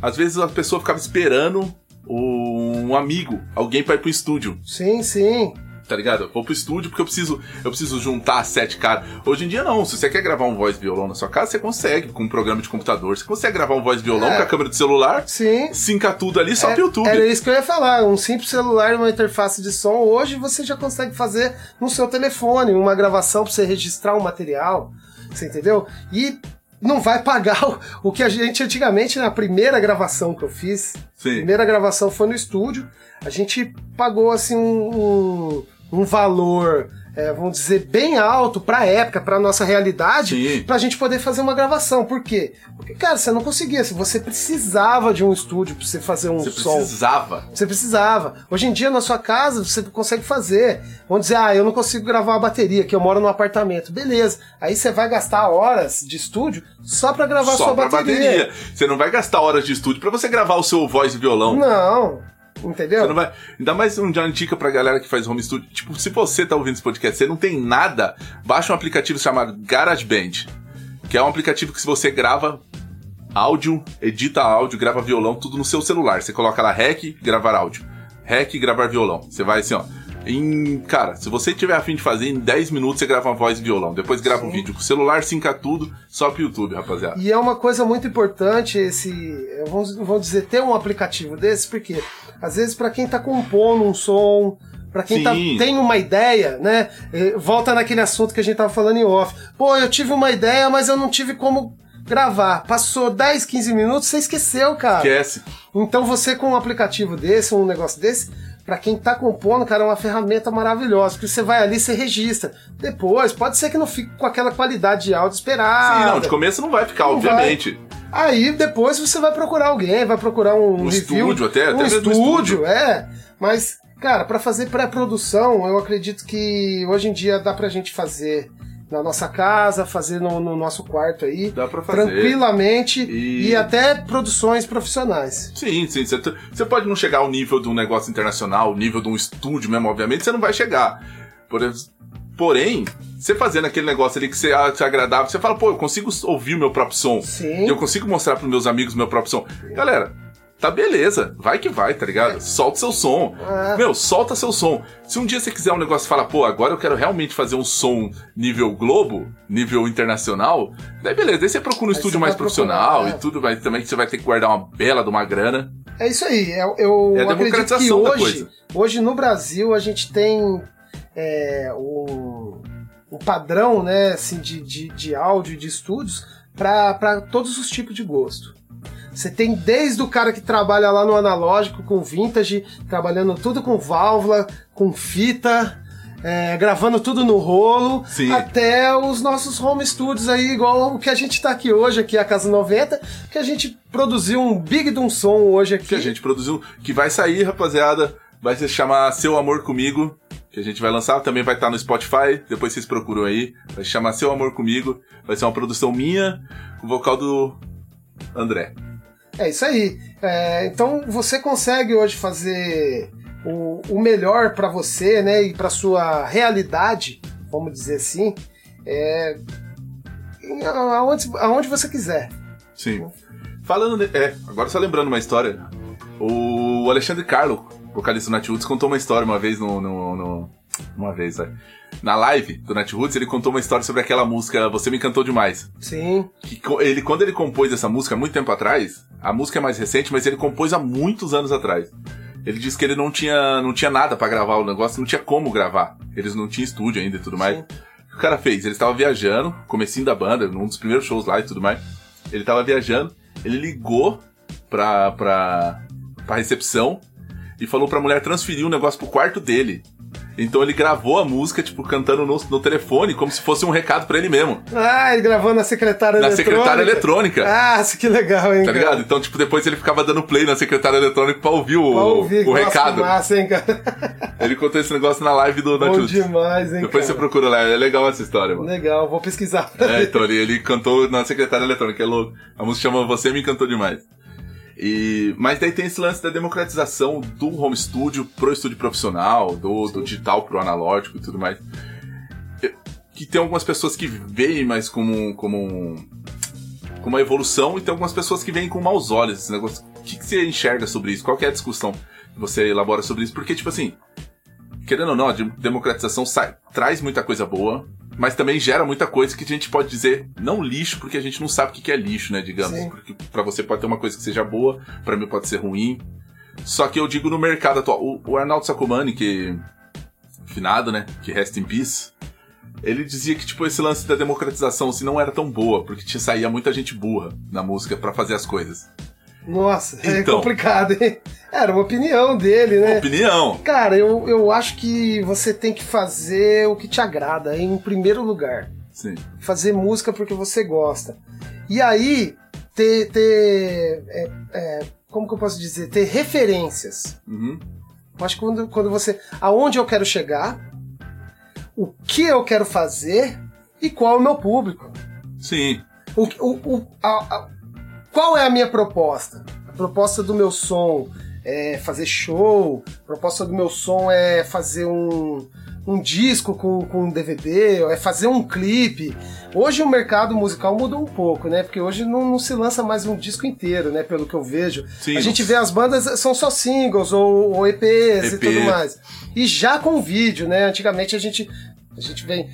às vezes a pessoa ficava esperando um amigo, alguém pra ir pro estúdio, Sim, sim. tá ligado? Eu vou pro estúdio porque eu preciso, eu preciso juntar sete caras. Hoje em dia não. Se você quer gravar um voz violão na sua casa, você consegue com um programa de computador. Você consegue gravar um voz violão É. com a câmera do celular, Sim. sinca tudo ali só É- pro YouTube. Era isso que eu ia falar. Um simples celular, uma interface de som, hoje você já consegue fazer no seu telefone, uma gravação para você registrar um material. Você entendeu? E não vai pagar o, o que a gente antigamente, na primeira gravação que eu fiz, Sim. primeira gravação foi no estúdio, a gente pagou assim um, um, um valor. É, vamos dizer, bem alto pra época, pra nossa realidade, Sim. pra gente poder fazer uma gravação. Por quê? Porque, cara, você não conseguia. se Você precisava de um estúdio pra você fazer um Você som. precisava. Você precisava. Hoje em dia, na sua casa, você consegue fazer. Vamos dizer, ah, eu não consigo gravar uma bateria, que eu moro num apartamento. Beleza. Aí você vai gastar horas de estúdio só pra gravar só sua pra bateria. bateria. Você não vai gastar horas de estúdio pra você gravar o seu voz e violão. Não. Entendeu? Você não vai. Ainda mais um uma dica pra galera que faz home studio. Tipo, se você tá ouvindo esse podcast, você não tem nada, baixa um aplicativo chamado GarageBand. Que é um aplicativo que se você grava áudio, edita áudio, grava violão, tudo no seu celular. Você coloca lá REC, gravar áudio. REC, gravar violão. Você vai assim, ó. Em, cara, se você tiver afim de fazer, em 10 minutos você grava uma voz e violão. Depois grava um Sim. vídeo com o celular, sinca tudo, só pro YouTube, rapaziada. E é uma coisa muito importante esse, vamos, vamos dizer, ter um aplicativo desse, porque às vezes para quem tá compondo um som, para quem tá, tem uma ideia, né? eh, Volta naquele assunto que a gente tava falando em off. Pô, eu tive uma ideia, mas eu não tive como gravar. Passou 10, 15 minutos, você esqueceu, cara. Esquece. Então você com um aplicativo desse, um negócio desse, pra quem tá compondo, cara, é uma ferramenta maravilhosa, porque você vai ali, você registra. Depois, pode ser que não fique com aquela qualidade de áudio esperada. Sim, não, de começo não vai ficar, Não obviamente. Aí depois você vai procurar alguém, vai procurar um, Um review, estúdio até, até um mesmo estúdio, estúdio. é. Mas, cara, pra fazer pré-produção, eu acredito que hoje em dia dá pra gente fazer na nossa casa, fazer no, no nosso quarto aí, Dá pra fazer. tranquilamente E- e... até produções profissionais. Sim, sim. Você, pode não chegar ao nível de um negócio internacional, ao nível de um estúdio mesmo, obviamente, você não vai chegar. Por porém, você fazendo aquele negócio ali que você acha agradável, você fala, pô, eu consigo ouvir o meu próprio som. Sim. Eu consigo mostrar pros meus amigos o meu próprio som. Galera, tá beleza. Vai que vai, tá ligado? Solta seu som. É. Meu, solta seu som. Se um dia você quiser um negócio e falar, pô, agora eu quero realmente fazer um som nível Globo, nível internacional, daí beleza. Daí você procura um Aí estúdio mais profissional procurar, é. e tudo, vai também que você vai ter que guardar uma bela de uma grana. É isso aí. Eu, eu É acredito que hoje, hoje no Brasil a gente tem é, um padrão, né, assim, de, de, de áudio e de estúdios para todos os tipos de gosto. Você tem desde o cara que trabalha lá no analógico com vintage, trabalhando tudo com válvula, com fita, é, gravando tudo no rolo, Sim. até os nossos home studios aí, igual o que a gente tá aqui hoje, aqui a Casa 90, que a gente produziu um big de um som hoje aqui. que a gente produziu, que vai sair, rapaziada. Vai se chamar Seu Amor Comigo, que a gente vai lançar, também vai estar no Spotify, depois vocês procuram aí. Vai se chamar Seu Amor Comigo, vai ser uma produção minha, com o vocal do André. É isso aí. É, então você consegue hoje fazer o, o melhor pra você, né, e pra sua realidade, vamos dizer assim, é, aonde, aonde você quiser. Sim. Falando de, É, agora só lembrando uma história. O Alexandre Carlo, vocalista do Natiruts, contou uma história uma vez no. no, no- uma vez. Na live do Natiruts, ele contou uma história sobre aquela música Você Me Encantou Demais. Sim, que ele, quando ele compôs essa música, há muito tempo atrás, a música é mais recente, mas ele compôs há muitos anos atrás. Ele disse que ele não tinha, não tinha nada pra gravar o negócio, não tinha como gravar. Eles não tinham estúdio ainda e tudo mais. Sim. O que o cara fez? Ele estava viajando, comecinho da banda, num dos primeiros shows lá e tudo mais. Ele tava viajando, ele ligou pra, pra, pra recepção e falou pra mulher transferir o negócio pro quarto dele. Então ele gravou a música, tipo, cantando no, no telefone, como se fosse um recado pra ele mesmo. Ah, ele gravou na secretária Na eletrônica. secretária eletrônica. Ah, isso que legal, hein, Tá cara? ligado? Então, tipo, depois ele ficava dando play na secretária eletrônica pra ouvir o, Pra ouvir, o recado. massa, hein, cara? Ele contou esse negócio na live do Bom demais, hein, Depois você cara? procura lá, é legal essa história, mano. Legal, vou pesquisar. É, então ele, ele cantou na secretária eletrônica, é louco. A música chama Você Me Encantou Demais. E, mas daí tem esse lance da democratização do home studio pro estúdio profissional, do, do digital pro analógico e tudo mais. Que tem algumas pessoas que veem mais como, como, um- como uma evolução e tem algumas pessoas que veem com maus olhos esse negócio. O que, que você enxerga sobre isso? Qual é a discussão que você elabora sobre isso? Porque, tipo assim, querendo ou não, a democratização sai, traz muita coisa boa, mas também gera muita coisa que a gente pode dizer não lixo, porque a gente não sabe o que é lixo, né, digamos. Sim. Porque pra você pode ter uma coisa que seja boa, para mim pode ser ruim. Só que eu digo no mercado atual, o, o Arnaldo Sacomani, que finado, né, que rest in peace, ele dizia que tipo esse lance da democratização assim não era tão boa, porque tinha saía muita gente burra na música para fazer as coisas. Nossa, é então, é complicado, hein? Era uma opinião dele, né? Opinião. Cara, eu, eu acho que você tem que fazer o que te agrada, em primeiro lugar. Sim. Fazer música porque você gosta. E aí, ter. ter é, é, como que eu posso dizer? Ter referências. Uhum. Eu acho que quando, quando você. aonde eu quero chegar, o que eu quero fazer e qual é o meu público. Sim. O, o, o a, a, qual é a minha proposta? A proposta do meu som é fazer show, a proposta do meu som é fazer um, um disco com, com um DVD, é fazer um clipe. Hoje o mercado musical mudou um pouco, né? Porque hoje não, não se lança mais um disco inteiro, né? Pelo que eu vejo. Sim, a gente vê as bandas, são só singles ou, ou EPs EP. e tudo mais. E já com vídeo, né? Antigamente a gente, a gente vem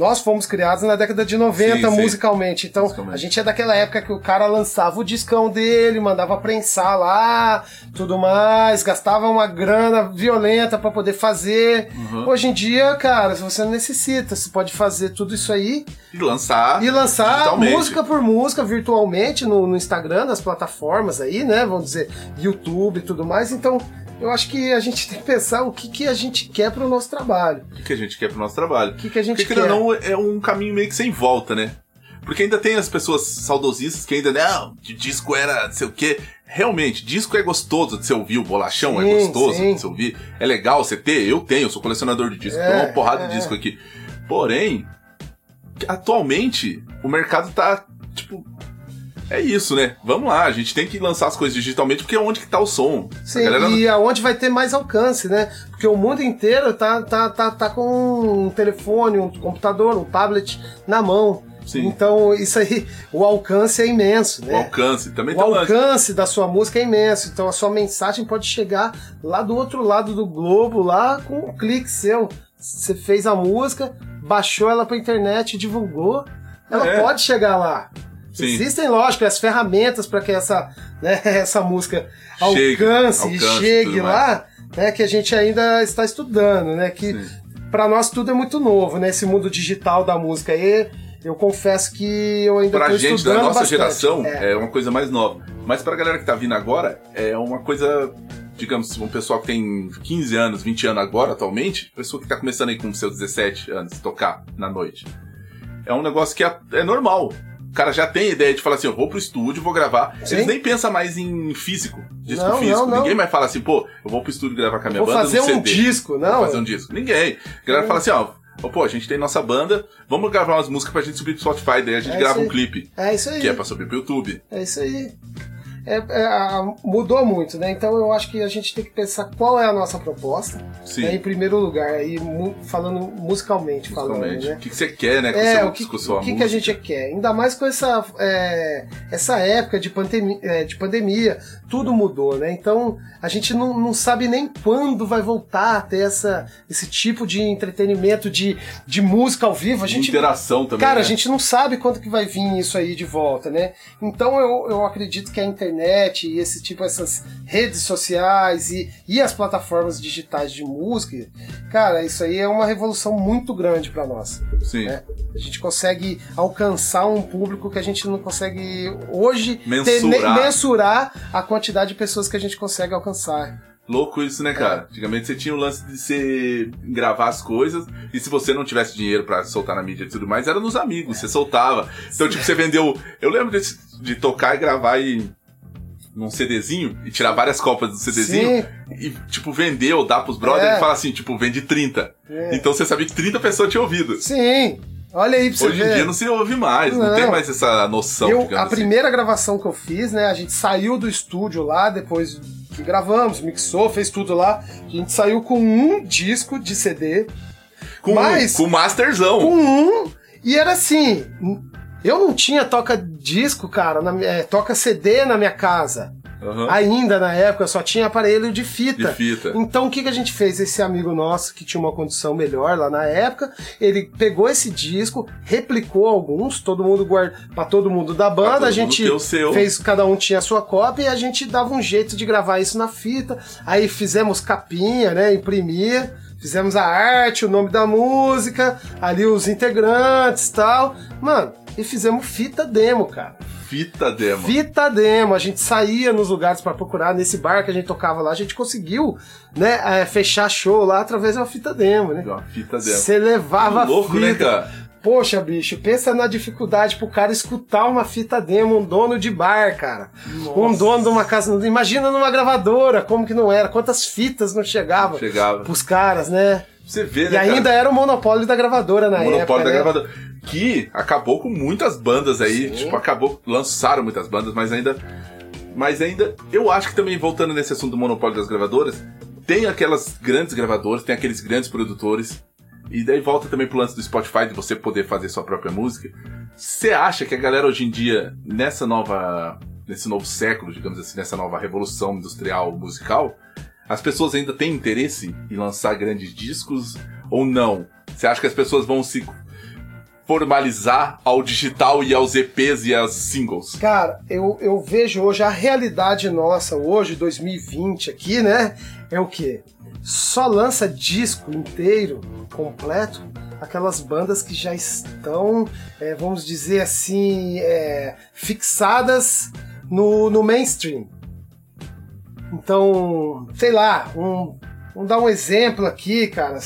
nós fomos criados na década de 90 sim, musicalmente. Então, musicalmente. a gente é daquela época que o cara lançava o discão dele, mandava prensar lá, tudo mais, gastava uma grana violenta para poder fazer. Uhum. Hoje em dia, cara, você não necessita, você pode fazer tudo isso aí e lançar e lançar música por música virtualmente no, no Instagram, nas plataformas aí, né? Vamos dizer, YouTube e tudo mais. Então, eu acho que a gente tem que pensar o que, que a gente quer para o nosso trabalho. O que, que a gente quer para o nosso trabalho. O que, que a gente Porque, quer. não, é um caminho meio que sem volta, né? Porque ainda tem as pessoas saudosistas que ainda, não, de disco era não sei o quê. Realmente, disco é gostoso de você ouvir, o bolachão é sim, é gostoso sim. de você ouvir. É legal você ter, eu tenho, eu sou colecionador de disco, é, tenho uma porrada é. de disco aqui. Porém, atualmente, o mercado tá, tipo, é isso, né? Vamos lá, a gente tem que lançar as coisas digitalmente porque é onde que tá o som. Sim, e aonde vai ter mais alcance, né? Porque o mundo inteiro tá, tá, tá, tá com um telefone, um computador, um tablet na mão. Sim. Então, isso aí, o alcance é imenso, né? O alcance também O alcance da sua música é imenso. Então, a sua mensagem pode chegar lá do outro lado do globo, lá com um clique seu. Você fez a música, baixou ela pra internet, divulgou, ela é. pode chegar lá. Sim. Existem, lógico, as ferramentas para que essa, né, essa música alcance, alcance e chegue lá, né, que a gente ainda está estudando, né? Que para nós tudo é muito novo, né? Esse mundo digital da música aí. Eu confesso que eu ainda estou estudando gente da nossa bastante. geração é. é. uma coisa mais nova. Mas pra galera que tá vindo agora, é uma coisa, digamos, um pessoal que tem 15 anos, 20 anos agora, atualmente, pessoa que tá começando aí com seus 17 anos, tocar na noite. É um negócio que é, é normal. O cara já tem a ideia de falar assim, eu vou pro estúdio, vou gravar. Sim. Eles nem pensam mais em físico, disco não, físico. Não, não. Ninguém mais fala assim, pô, eu vou pro estúdio gravar com a minha vou banda fazer um disco, não. Vou fazer um disco. Ninguém. A galera é. fala assim, ó, pô, a gente tem nossa banda, vamos gravar umas músicas pra gente subir pro Spotify, daí a gente é grava um clipe. É isso aí. Que é pra subir pro YouTube. É isso aí é, é, mudou muito, né? Então eu acho que a gente tem que pensar qual é a nossa proposta. Sim. Né? Em primeiro lugar, aí falando musicalmente, musicalmente. falando, né? O que, você quer, né? Com é, o que, o que, que, a gente quer? Ainda mais com essa, é, essa época de pandemia, é, de pandemia, tudo mudou, né? Então a gente não, não sabe nem quando vai voltar a ter essa, esse tipo de entretenimento, de, de música ao vivo. A gente, interação também. Cara, né? a gente não sabe quando que vai vir isso aí de volta, né? Então eu, eu acredito que a internet internet e esse tipo, essas redes sociais e, e as plataformas digitais de música, cara, isso aí é uma revolução muito grande para nós. Sim. Né? A gente consegue alcançar um público que a gente não consegue hoje mensurar, ter, mensurar a quantidade de pessoas que a gente consegue alcançar. Louco isso, né, cara? É. Antigamente você tinha o lance de você gravar as coisas e se você não tivesse dinheiro para soltar na mídia e tudo mais, era nos amigos, você soltava. Então, tipo, você vendeu. Eu lembro de, de tocar e gravar e num CDzinho e tirar várias cópias do CDzinho Sim. e, tipo, vender ou dar pros brothers é. e falar assim, tipo, vende 30. É. Então você sabia que 30 pessoas tinham ouvido. Sim. Olha aí pra você Hoje ver. em dia não se ouve mais, não, não tem mais essa noção. Eu, a assim. primeira gravação que eu fiz, né? A gente saiu do estúdio lá, depois que gravamos, mixou, fez tudo lá. A gente saiu com um disco de CD. Com, mas, com masterzão. Com um. E era assim, eu não tinha toca disco, cara, na, é, toca CD na minha casa. Uhum. Ainda na época só tinha aparelho de fita. De fita. Então o que, que a gente fez? Esse amigo nosso que tinha uma condição melhor lá na época, ele pegou esse disco, replicou alguns, todo mundo guarda para todo mundo da banda, a gente fez, cada um tinha a sua cópia e a gente dava um jeito de gravar isso na fita. Aí fizemos capinha, né, imprimia fizemos a arte, o nome da música, ali os integrantes tal. Mano, e fizemos fita demo, cara. Fita demo. Fita demo. A gente saía nos lugares para procurar. Nesse bar que a gente tocava lá, a gente conseguiu, né, é, fechar show lá através de uma fita demo, né? Uma fita demo. Você levava que louco, fita. né, cara? Poxa, bicho, pensa na dificuldade pro cara escutar uma fita demo, um dono de bar, cara. Nossa. Um dono de uma casa. Imagina numa gravadora, como que não era? Quantas fitas não chegavam Chegava. pros caras, né? Você vê, né? E ainda cara? era o monopólio da gravadora na o monopólio época. da né? gravadora. Que acabou com muitas bandas aí. Sim. Tipo, acabou. Lançaram muitas bandas, mas ainda. Mas ainda. Eu acho que também, voltando nesse assunto do monopólio das gravadoras, tem aquelas grandes gravadoras, tem aqueles grandes produtores. E daí volta também pro lance do Spotify, de você poder fazer sua própria música. Você acha que a galera hoje em dia, nessa nova. nesse novo século, digamos assim, nessa nova revolução industrial musical, as pessoas ainda têm interesse em lançar grandes discos ou não? Você acha que as pessoas vão se formalizar ao digital e aos EPs e aos singles? Cara, eu, eu vejo hoje a realidade nossa, hoje, 2020 aqui, né? É o quê? Só lança disco inteiro, completo, aquelas bandas que já estão, é, vamos dizer assim, é, fixadas no, no mainstream. Então, sei lá, um, vamos dar um exemplo aqui, cara.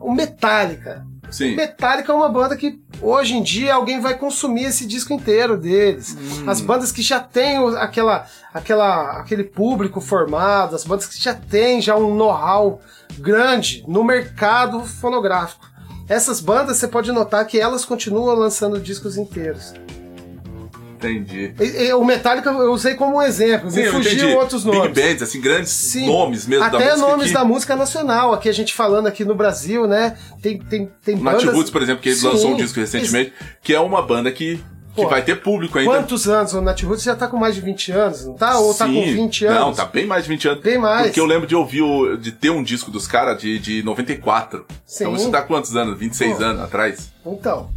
Um Metallica. Sim. Metallica é uma banda que hoje em dia alguém vai consumir esse disco inteiro deles. Hum. As bandas que já têm aquela, aquela, aquele público formado, as bandas que já têm já um know-how grande no mercado fonográfico. Essas bandas você pode notar que elas continuam lançando discos inteiros. Entendi. E- e o Metallica eu usei como um exemplo, me eu fugiu outros nomes. Big bands, assim, grandes Sim. nomes mesmo da Até música. nomes que... da música nacional, aqui a gente falando aqui no Brasil, né? Tem, tem, tem bandas... Nath Roots, por exemplo, que Sim. lançou um disco recentemente, que é uma banda que, que Pô, vai ter público ainda. Quantos anos? O Nat Roots já tá com mais de 20 anos, não tá? Ou tá com Sim. 20 anos? Não, tá bem mais de 20 anos. Bem mais. Porque eu lembro de ouvir, o, de ter um disco dos caras de, de 94. Sim. Então isso dá quantos anos? 26 Pô. anos atrás? Então,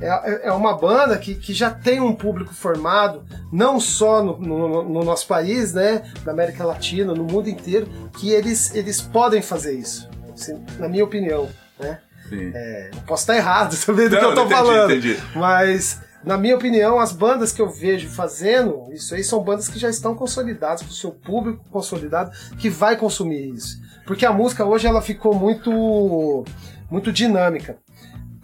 é, é- é uma banda que, que já tem um público formado, não só no, no- no nosso país, né, na América Latina, no mundo inteiro, que eles, eles podem fazer isso, assim, na minha opinião, né? É, posso estar errado também do Não, que eu entendi, falando, entendi. mas na minha opinião, as bandas que eu vejo fazendo isso aí são bandas que já estão consolidadas, com o seu público consolidado, que vai consumir isso. Porque a música hoje ela ficou muito, muito dinâmica.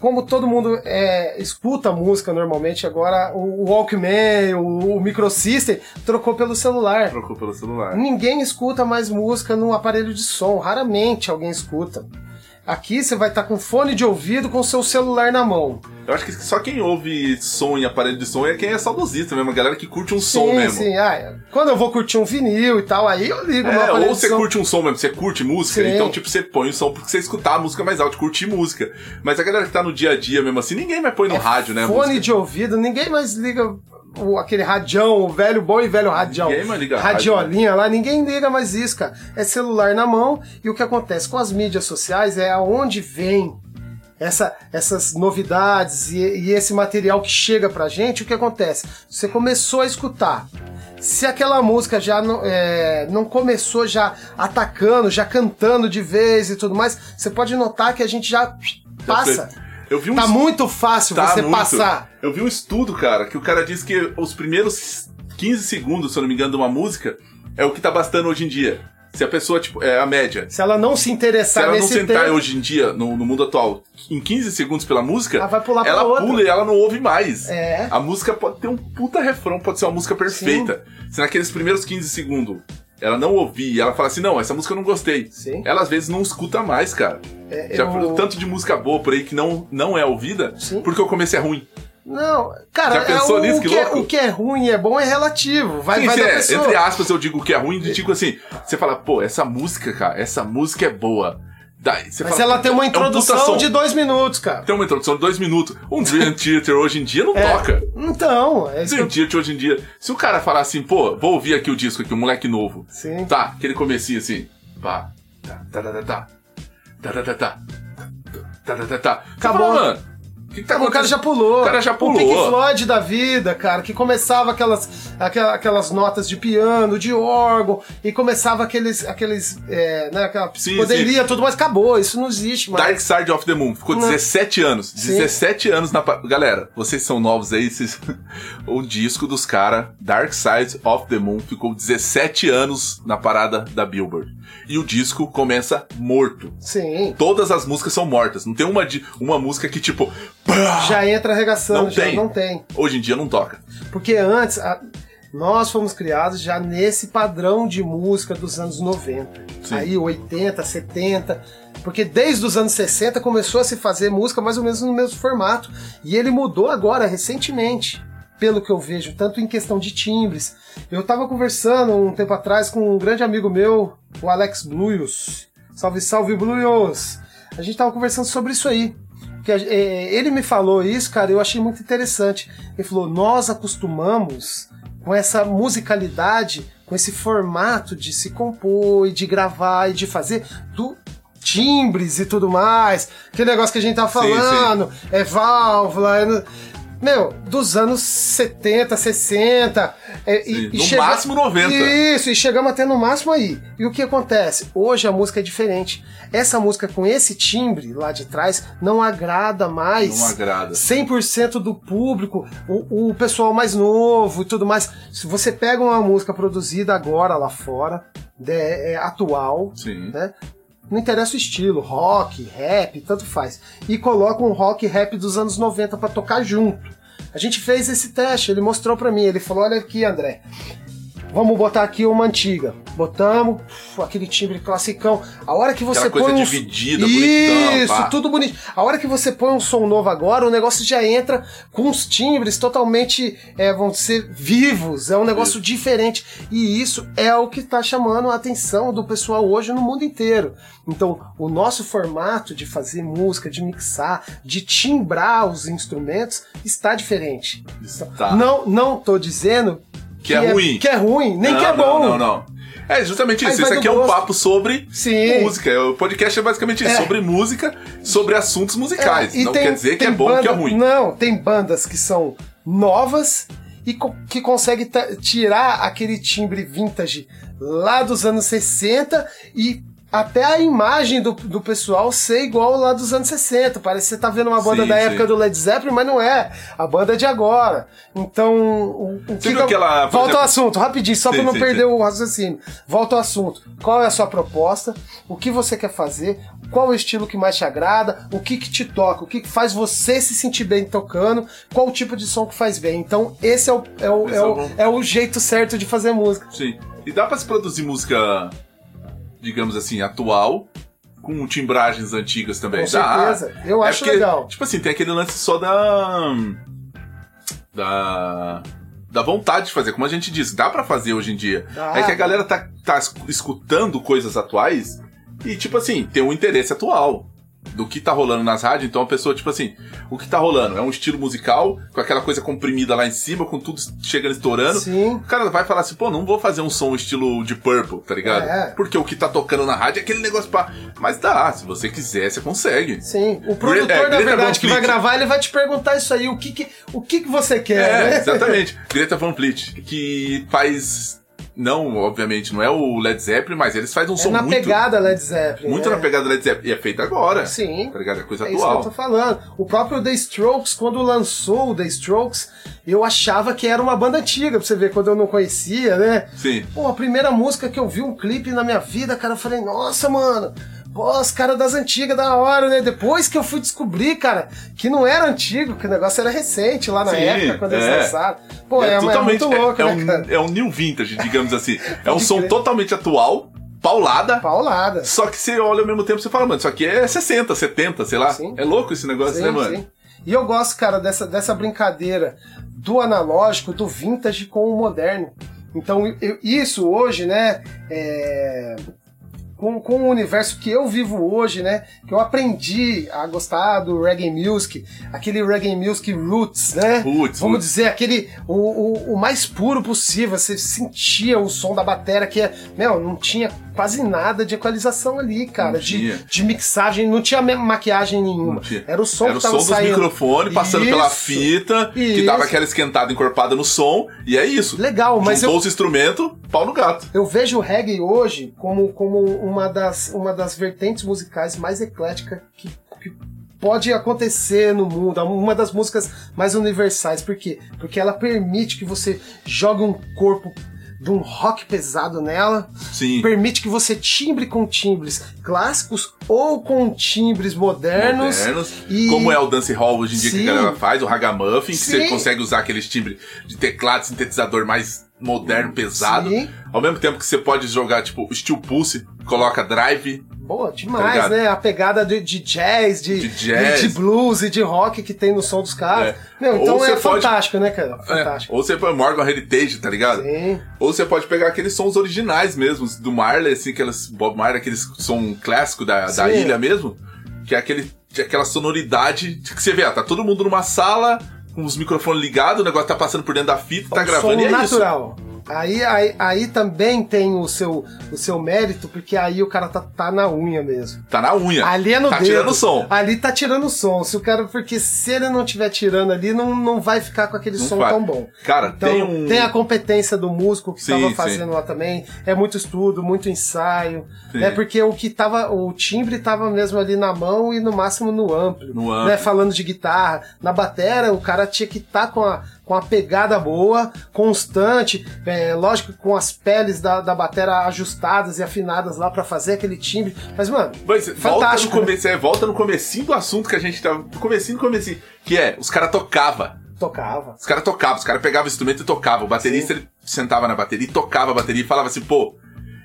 Como todo mundo é, escuta música normalmente, agora o Walkman, o, o Microsystem trocou pelo celular. Trocou pelo celular. Ninguém escuta mais música no aparelho de som, raramente alguém escuta. Aqui você vai estar com fone de ouvido com seu celular na mão. Eu acho que só quem ouve som em aparelho de som é quem é saudosista mesmo, a galera que curte um som sim, mesmo. sim. Ah, quando eu vou curtir um vinil e tal, aí eu ligo É, ou você som. curte um som mesmo, você curte música, Sim. então tipo, você põe o som porque você escutar a música mais alto, curtir música. Mas a galera que tá no dia a dia mesmo assim, ninguém mais põe no rádio, né? É Fone de ouvido, ninguém mais liga o, aquele radião, o velho bom e velho radião. Ninguém liga rádio, Radiolinha lá, ninguém liga mais isso, cara. É celular na mão e o que acontece com as mídias sociais é aonde vem essa, essas novidades e, e esse material que chega pra gente, o que acontece? Você começou a escutar. Se aquela música já não, é, não começou já atacando, já cantando de vez e tudo mais, você pode notar que a gente já passa. Eu vi um Tá muito fácil Tá você muito. passar. Eu vi um estudo, cara, que o cara disse que os primeiros 15 segundos, se eu não me engano, de uma música é o que tá bastando hoje em dia. Se a pessoa, tipo, é a média. Se ela não se Se interessar ela não sentar tempo, hoje em dia, no, no mundo atual, em 15 segundos pela música, Ela vai pular ela outra. pula e ela não ouve mais. É. A música pode ter um puta refrão, pode ser uma música perfeita. Se naqueles primeiros 15 segundos ela não ouvir e ela fala assim, não, essa música eu não gostei. Sim. Ela às vezes não escuta mais, cara. É, Já eu- tanto de música boa por aí que não, não é ouvida, Sim. porque o começo é ruim. Não, cara, é, o, nisso? Que que é, o que é ruim e é bom é relativo. Vai, Sim, vai é, pessoa. entre aspas eu digo que é ruim, de tipo assim, você fala, pô, essa música, cara, essa música é boa. Daí, Mas fala, ela tem uma é um introdução de dois minutos, cara. Tem uma introdução de dois minutos. Um Dream Theater hoje em dia não toca. Então, é isso Dream eu... Theater hoje em dia. Se o cara falar assim, pô, vou ouvir aqui o disco aqui, um moleque novo. Sim. Tá, aquele comecinho assim. Pá. Tá, tá, tá, tá, tá. Tá, tá, tá, tá. Tá, tá, tá, tá. Acabou. fala, mano, o que, tá O cara já pulou. O cara já pulou. O Pink Floyd da vida, cara, que começava aquelas, aquela- aquelas notas de piano, de órgão, e começava aqueles, aqueles, é, né, aquela Sim, poderia, tudo, mas acabou, isso não existe mais. Dark Side of the Moon. Ficou Não. 17 anos. Sim. 17 anos na. Galera, vocês são novos aí. Vocês... o disco dos caras, Dark Side of the Moon, ficou 17 anos na parada da Billboard. E o disco começa morto. Sim. Todas as músicas são mortas. Não tem uma, de- uma música que, tipo. Já entra arregaçando, Não já tem. não tem. Hoje em dia não toca. Porque antes, a- nós fomos criados já nesse padrão de música dos anos 90. Sim. Aí 80, 70. Porque desde os anos 60 começou a se fazer música mais ou menos no mesmo formato. E ele mudou agora, recentemente. Pelo que eu vejo, tanto em questão de timbres. Eu tava conversando um tempo atrás com um grande amigo meu, o Alex Bluios. Salve, salve, Bluios! A gente tava conversando sobre isso aí. Que a- é, ele me falou isso, cara, eu achei muito interessante. Ele falou: nós acostumamos com essa musicalidade, com esse formato de se compor e de gravar e de fazer do timbres e tudo mais. Aquele negócio que a gente tava Sim, sim. falando, é válvula. é no- Meu, dos anos 70, 60. é, Sim, e, no chega- máximo 90. Isso, e chegamos até no máximo aí. E o que acontece? Hoje a música é diferente. Essa música com esse timbre lá de trás não agrada mais. Não agrada. 100% do público, o, o pessoal mais novo e tudo mais. Se você pega uma música produzida agora lá fora, é, é atual, Sim. né? Não interessa o estilo, rock, rap, tanto faz. E coloca um rock rap dos anos 90 pra tocar junto. A gente fez esse teste, ele mostrou pra mim, ele falou: "Olha aqui, André. Vamos botar aqui uma antiga. Botamos, uf, aquele timbre classicão. A hora que você Aquela coisa põe um dividida, Isso, bonitão, tudo bonito. A hora que você põe um som novo agora, o negócio já entra com os timbres totalmente, é, vão ser vivos. É um negócio diferente. E isso é o que está chamando a atenção do pessoal hoje no mundo inteiro. Então, o nosso formato de fazer música, de mixar, de timbrar os instrumentos está diferente. Está. Não, não tô dizendo Que é ruim. Que é ruim, nem não, que é bom. Não, não, não. É justamente isso. Isso aqui é um gosto. papo sobre Sim. música. O podcast é basicamente isso, É. sobre música, sobre assuntos musicais. É, não tem- quer dizer que é bom banda- que é ruim. Não, tem bandas que são novas e co- que conseguem ta- tirar aquele timbre vintage lá dos anos 60 e até a imagem do, do pessoal ser igual lá dos anos 60. Parece que você tá vendo uma banda Sim, da sim. época do Led Zeppelin, mas não é. A banda é de agora. Então, o, o que aquela, Volta exemplo- ao assunto, rapidinho, só pra não sim, perder o raciocínio. Volta ao assunto. Qual é a sua proposta? O que você quer fazer? Qual é o estilo que mais te agrada? O que que te toca? O que que faz você se sentir bem tocando? Qual o tipo de som que faz bem? Então, esse é o, é o, é é o, é o jeito certo de fazer música. Sim. E dá pra se produzir música, digamos assim, atual, com timbragens antigas também. Com Dá. certeza. Eu É acho porque, legal. Tipo assim, tem aquele lance só da. Da. Da vontade de fazer, como a gente disse, dá pra fazer hoje em dia. É que a galera tá, tá es- escutando coisas atuais e, tipo assim, tem um interesse atual do que tá rolando nas rádios. Então a pessoa, tipo assim, o que tá rolando é um estilo musical, com aquela coisa comprimida lá em cima, com tudo chegando estourando. Sim. O cara vai falar assim, pô, não vou fazer um som estilo de Purple, tá ligado? É. Porque o que tá tocando na rádio é aquele negócio pra. Mas dá, se você quiser, você consegue. Sim, o produtor, é, na verdade, que vai gravar, ele vai te perguntar isso aí, o que que, o que, que você quer, É, né? exatamente. Greta Van Fleet, que faz. Não, obviamente, não é o Led Zeppelin, mas eles fazem um É som na muito. pegada Led Zeppelin. muito né? na pegada Led Zeppelin. E é feito agora. Sim. Tá ligado? É coisa É isso que eu atual. tô falando. O próprio The Strokes, quando lançou o The Strokes, eu achava que era uma banda antiga, pra você ver, quando eu não conhecia, né? Sim. Pô, a primeira música que eu vi um clipe na minha vida, cara, eu falei, nossa, mano, pô, os caras das antigas, da hora, né? Depois que eu fui descobrir, cara, que não era antigo, que o negócio era recente lá na Sim, época, quando eles é. lançaram. Pô, é, é muito louco, é, né, é um, cara? é um new vintage, digamos assim. É um som crer. totalmente atual, paulada. Paulada. Só que você olha ao mesmo tempo e fala, mano, isso aqui é 60, 70, sei lá. Sim. É louco esse negócio, né, mano? sim. E eu gosto, cara, dessa, dessa brincadeira do analógico, do vintage com o moderno. Então, eu- isso hoje, né? é, com, com o universo que eu vivo hoje, né? Que eu aprendi a gostar do reggae music, aquele reggae music roots, né? Roots, Vamos roots. dizer, aquele o, o, o mais puro possível. Você sentia o som da bateria que é, meu, não tinha quase nada de equalização ali, cara, de, de mixagem, não tinha ma- maquiagem nenhuma. Era o som Era que o tava som dos saindo. microfones passando pela Isso. fita, que Isso. dava aquela esquentada encorpada no som, e é isso. Legal, mas Juntou eu, os instrumentos, pau no gato. Eu vejo o reggae hoje como, como uma, das, uma das vertentes musicais mais ecléticas que, que pode acontecer no mundo, uma das músicas mais universais. Por quê? Porque ela permite que você jogue um corpo de um rock pesado nela, Sim. permite que você timbre com timbres clássicos ou com timbres modernos. modernos, e- como é o dance hall hoje em dia que Sim. a galera faz, o ragamuffin, que você Sim. consegue usar aqueles timbres de teclado, sintetizador mais moderno, pesado, Sim. ao mesmo tempo que você pode jogar, tipo, steel pulse, coloca drive, Boa, Tá demais, ligado? né? A pegada de, de jazz, de, De jazz. de blues e de rock que tem no som dos caras. É. Meu, então é pode- fantástico, né, cara? é, Fantástico. ou você põe Morgan Heritage, tá ligado? Sim. Ou você pode pegar aqueles sons originais mesmo, do Marley, assim, aqueles Bob Marley, aqueles som clássico da, da ilha mesmo, que é aquele, que é aquela sonoridade que você vê, ó, tá todo mundo numa sala, com os microfones ligados, o negócio tá passando por dentro da fita, tá Um gravando som e é natural. Aí, aí, aí também tem o seu, o seu mérito, porque aí o cara tá, tá na unha mesmo. Tá na unha. Ali é no tá dedo. tirando som. Ali tá tirando som. Se o cara, porque se ele não estiver tirando ali, não, não vai ficar com aquele Não som vai. tão bom. Cara, Então, tem um. tem a competência do músico que Sim, estava sim. fazendo lá também. É muito estudo, muito ensaio. Sim. É porque o que tava. O timbre tava mesmo ali na mão e no máximo no amplo. No amplo. Né? Falando de guitarra. Na batera, o cara tinha que estar com, a, com a pegada boa, constante. É, lógico, com as peles da, da batera ajustadas e afinadas lá pra fazer aquele timbre. Mas, mano, Mas volta no fantástico, né? começo, é, volta no comecinho do assunto que a gente tava. No comecinho, no comecinho. Que é, os caras tocavam. tocava. Os caras tocavam, os caras pegavam o instrumento e tocavam. O baterista ele sentava na bateria tocava a bateria e falava assim, pô,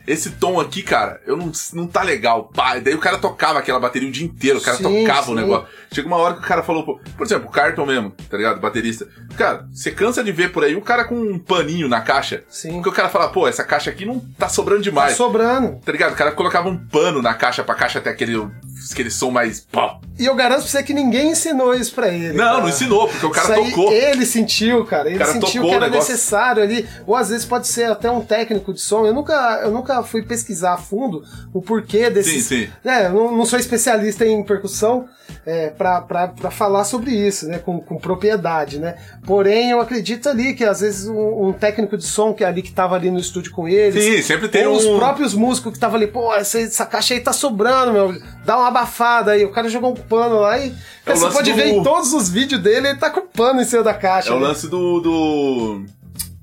esse tom aqui, cara, eu não, não tá legal. Pá. Daí o cara tocava aquela bateria o dia inteiro, o cara Sim, tocava sim. o negócio. Chega uma hora que o cara falou, pô, por exemplo, o Carton mesmo, tá ligado? Baterista. Cara, você cansa de ver por aí o cara com um paninho na caixa. Sim. Porque o cara fala, pô, essa caixa aqui não tá sobrando Tá demais. sobrando. Tá ligado? O cara colocava um pano na caixa pra caixa ter aquele, aquele som mais. Pó. E eu garanto pra você que ninguém ensinou isso pra ele. Não, cara. não ensinou, porque o cara Isso aí tocou. Ele sentiu, cara. Ele cara sentiu que era necessário ali. Ou às vezes pode ser até um técnico de som. Eu nunca, eu nunca fui pesquisar a fundo o porquê desses. Sim, sim. É, não, não sou especialista em percussão é, pra falar sobre isso, né? Com, com propriedade, né? Porém, eu acredito ali que às vezes um, um técnico de som que ali que tava ali no estúdio com eles. Sim, sempre tem ou um. os próprios músicos que estavam ali, pô, essa, essa caixa aí tá sobrando, meu. Dá uma abafada aí. O cara jogou um pano lá e. É você pode do- ver em todos os vídeos dele, ele tá com pano em cima da caixa. É o né? lance do. do.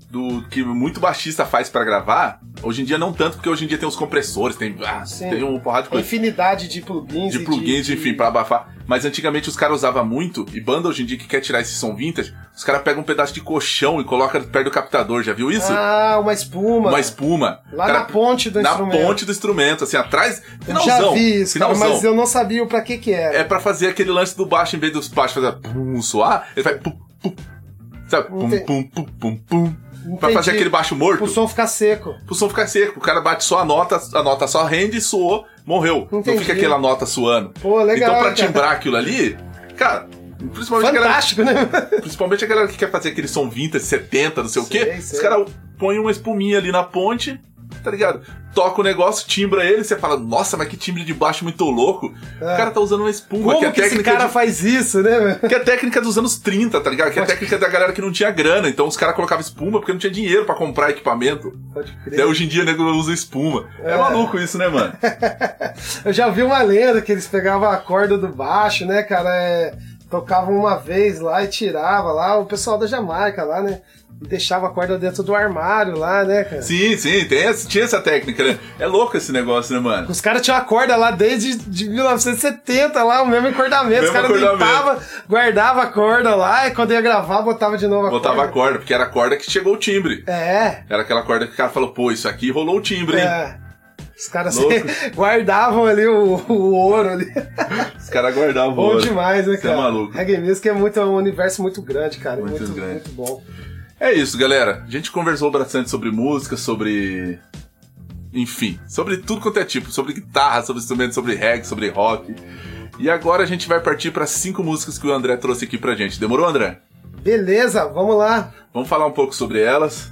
Do que muito baixista faz pra gravar. Hoje em dia não tanto, porque hoje em dia tem os compressores, tem, ah, tem um porrada de coisa. infinidade de plugins. De plugins, enfim, pra abafar. Mas antigamente os caras usavam muito, e banda hoje em dia que quer tirar esse som vintage, os caras pegam um pedaço de colchão e colocam perto do captador, já viu isso? Ah, uma espuma. Uma espuma. Lá cara- na ponte do na instrumento. ponte do instrumento, assim, atrás. Eu Finalzão. já vi isso, cara, mas eu não sabia o pra que que era. É pra fazer aquele lance do baixo, em vez dos baixos fazer pum, soar, ele vai pum, pum. Sabe? Pum, Entendi. pum, pum, pum, pum. Pra Entendi. fazer aquele baixo morto. Pro som ficar seco. pro som ficar seco. O cara bate só a nota, a nota só rende, suou, morreu. Entendi. Não fica aquela nota suando. Pô, legal. então, pra cara. timbrar aquilo ali, cara, principalmente a, galera, Fantástico, né? principalmente a galera que quer fazer aquele som vintage, 70, não sei o Sei, quê, sei. os caras põem uma espuminha ali na ponte, tá ligado? Toca o negócio, timbra ele, você fala, nossa, mas que timbre de baixo muito louco. O cara tá usando uma espuma, Como que é a que esse cara de- faz isso, né? que é a técnica dos anos 30, tá ligado? Que é a técnica da galera que não tinha grana. Então os caras colocavam espuma porque não tinha dinheiro pra comprar equipamento. Pode crer. hoje em dia o nego usa espuma. É, É. maluco isso, né, mano? Eu já vi uma lenda que eles pegavam a corda do baixo, né, cara? É, tocavam uma vez lá e tirava lá, o pessoal da Jamaica lá, né? Deixava a corda dentro do armário lá, né, cara? Sim, sim, tem essa, tinha essa técnica, né? É louco esse negócio, né, mano? Os caras tinham a corda lá desde de 1970, lá, o mesmo encordamento. Os Mesmo caras acordamento. deitavam, guardava a corda lá e quando ia gravar, botava de novo a Botava a corda. corda, porque era a corda que chegou o timbre. É, Era aquela corda que o cara falou, pô, isso aqui rolou o timbre, hein? é. Os caras Louco. guardavam ali o, o ouro ali. Os caras guardavam o Bom ouro. demais, né, Você é cara? maluco. Reggae Music é, muito, é um universo muito grande, cara. Muito Muito, grande. muito bom. É isso, galera. A gente conversou bastante sobre música, sobre. enfim, sobre tudo quanto é tipo, sobre guitarra, sobre instrumentos, sobre reggae, sobre rock. E agora a gente vai partir para cinco músicas que o André trouxe aqui pra gente. Demorou, André? Beleza, vamos lá. Vamos falar um pouco sobre elas.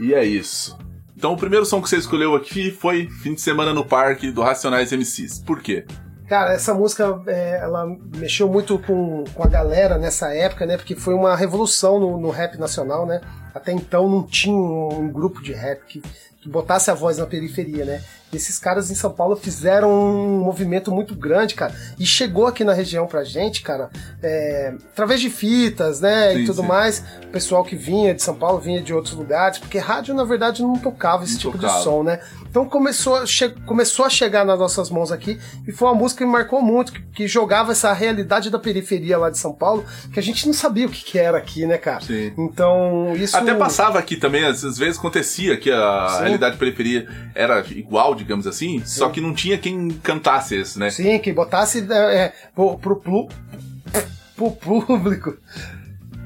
E é isso. Então o primeiro som que você escolheu aqui foi Fim de Semana no Parque, do Racionais MCs. Por quê? Cara, essa música, é, ela mexeu muito com, com a galera nessa época, né? Porque foi uma revolução no, no rap nacional, né? Até então não tinha um, um grupo de rap que, que botasse a voz na periferia, né? Esses caras em São Paulo fizeram um movimento muito grande, cara. E chegou aqui na região pra gente, cara, é, através de fitas, né? Sim, e tudo sim. mais. O pessoal que vinha de São Paulo vinha de outros lugares, porque rádio, na verdade, não tocava esse não tipo tocava. de som, né? Então começou a, começou a chegar nas nossas mãos aqui e foi uma música que me marcou muito, que, que, jogava essa realidade da periferia lá de São Paulo, que a gente não sabia o que, que era aqui, né, cara? Sim. Então, isso. Até passava aqui também, às vezes acontecia que a Sim. realidade da periferia era igual, digamos assim, Sim. só que não tinha quem cantasse isso, né? Sim, que botasse é, é pro, pro, pro, pro público.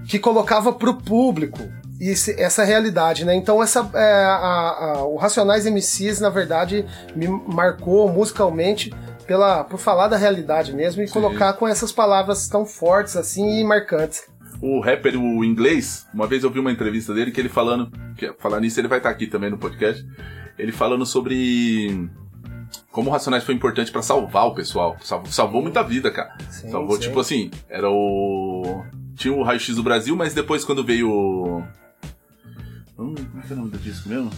Que colocava pro público esse, essa realidade, né? Então essa é, a, a, o Racionais MCs, na verdade, me marcou musicalmente pela por falar da realidade mesmo e Sim. colocar com essas palavras tão fortes assim e marcantes. O rapper, o inglês, uma vez eu vi uma entrevista dele que ele falando, que falar nisso ele vai estar aqui também no podcast, ele falando sobre como o Racionais foi importante para salvar o pessoal. Salvou, salvou muita vida, cara. Sim, salvou, sim. tipo assim, era o. Tinha o Raio X do Brasil, mas depois quando veio Hum, como é que é o nome do disco mesmo?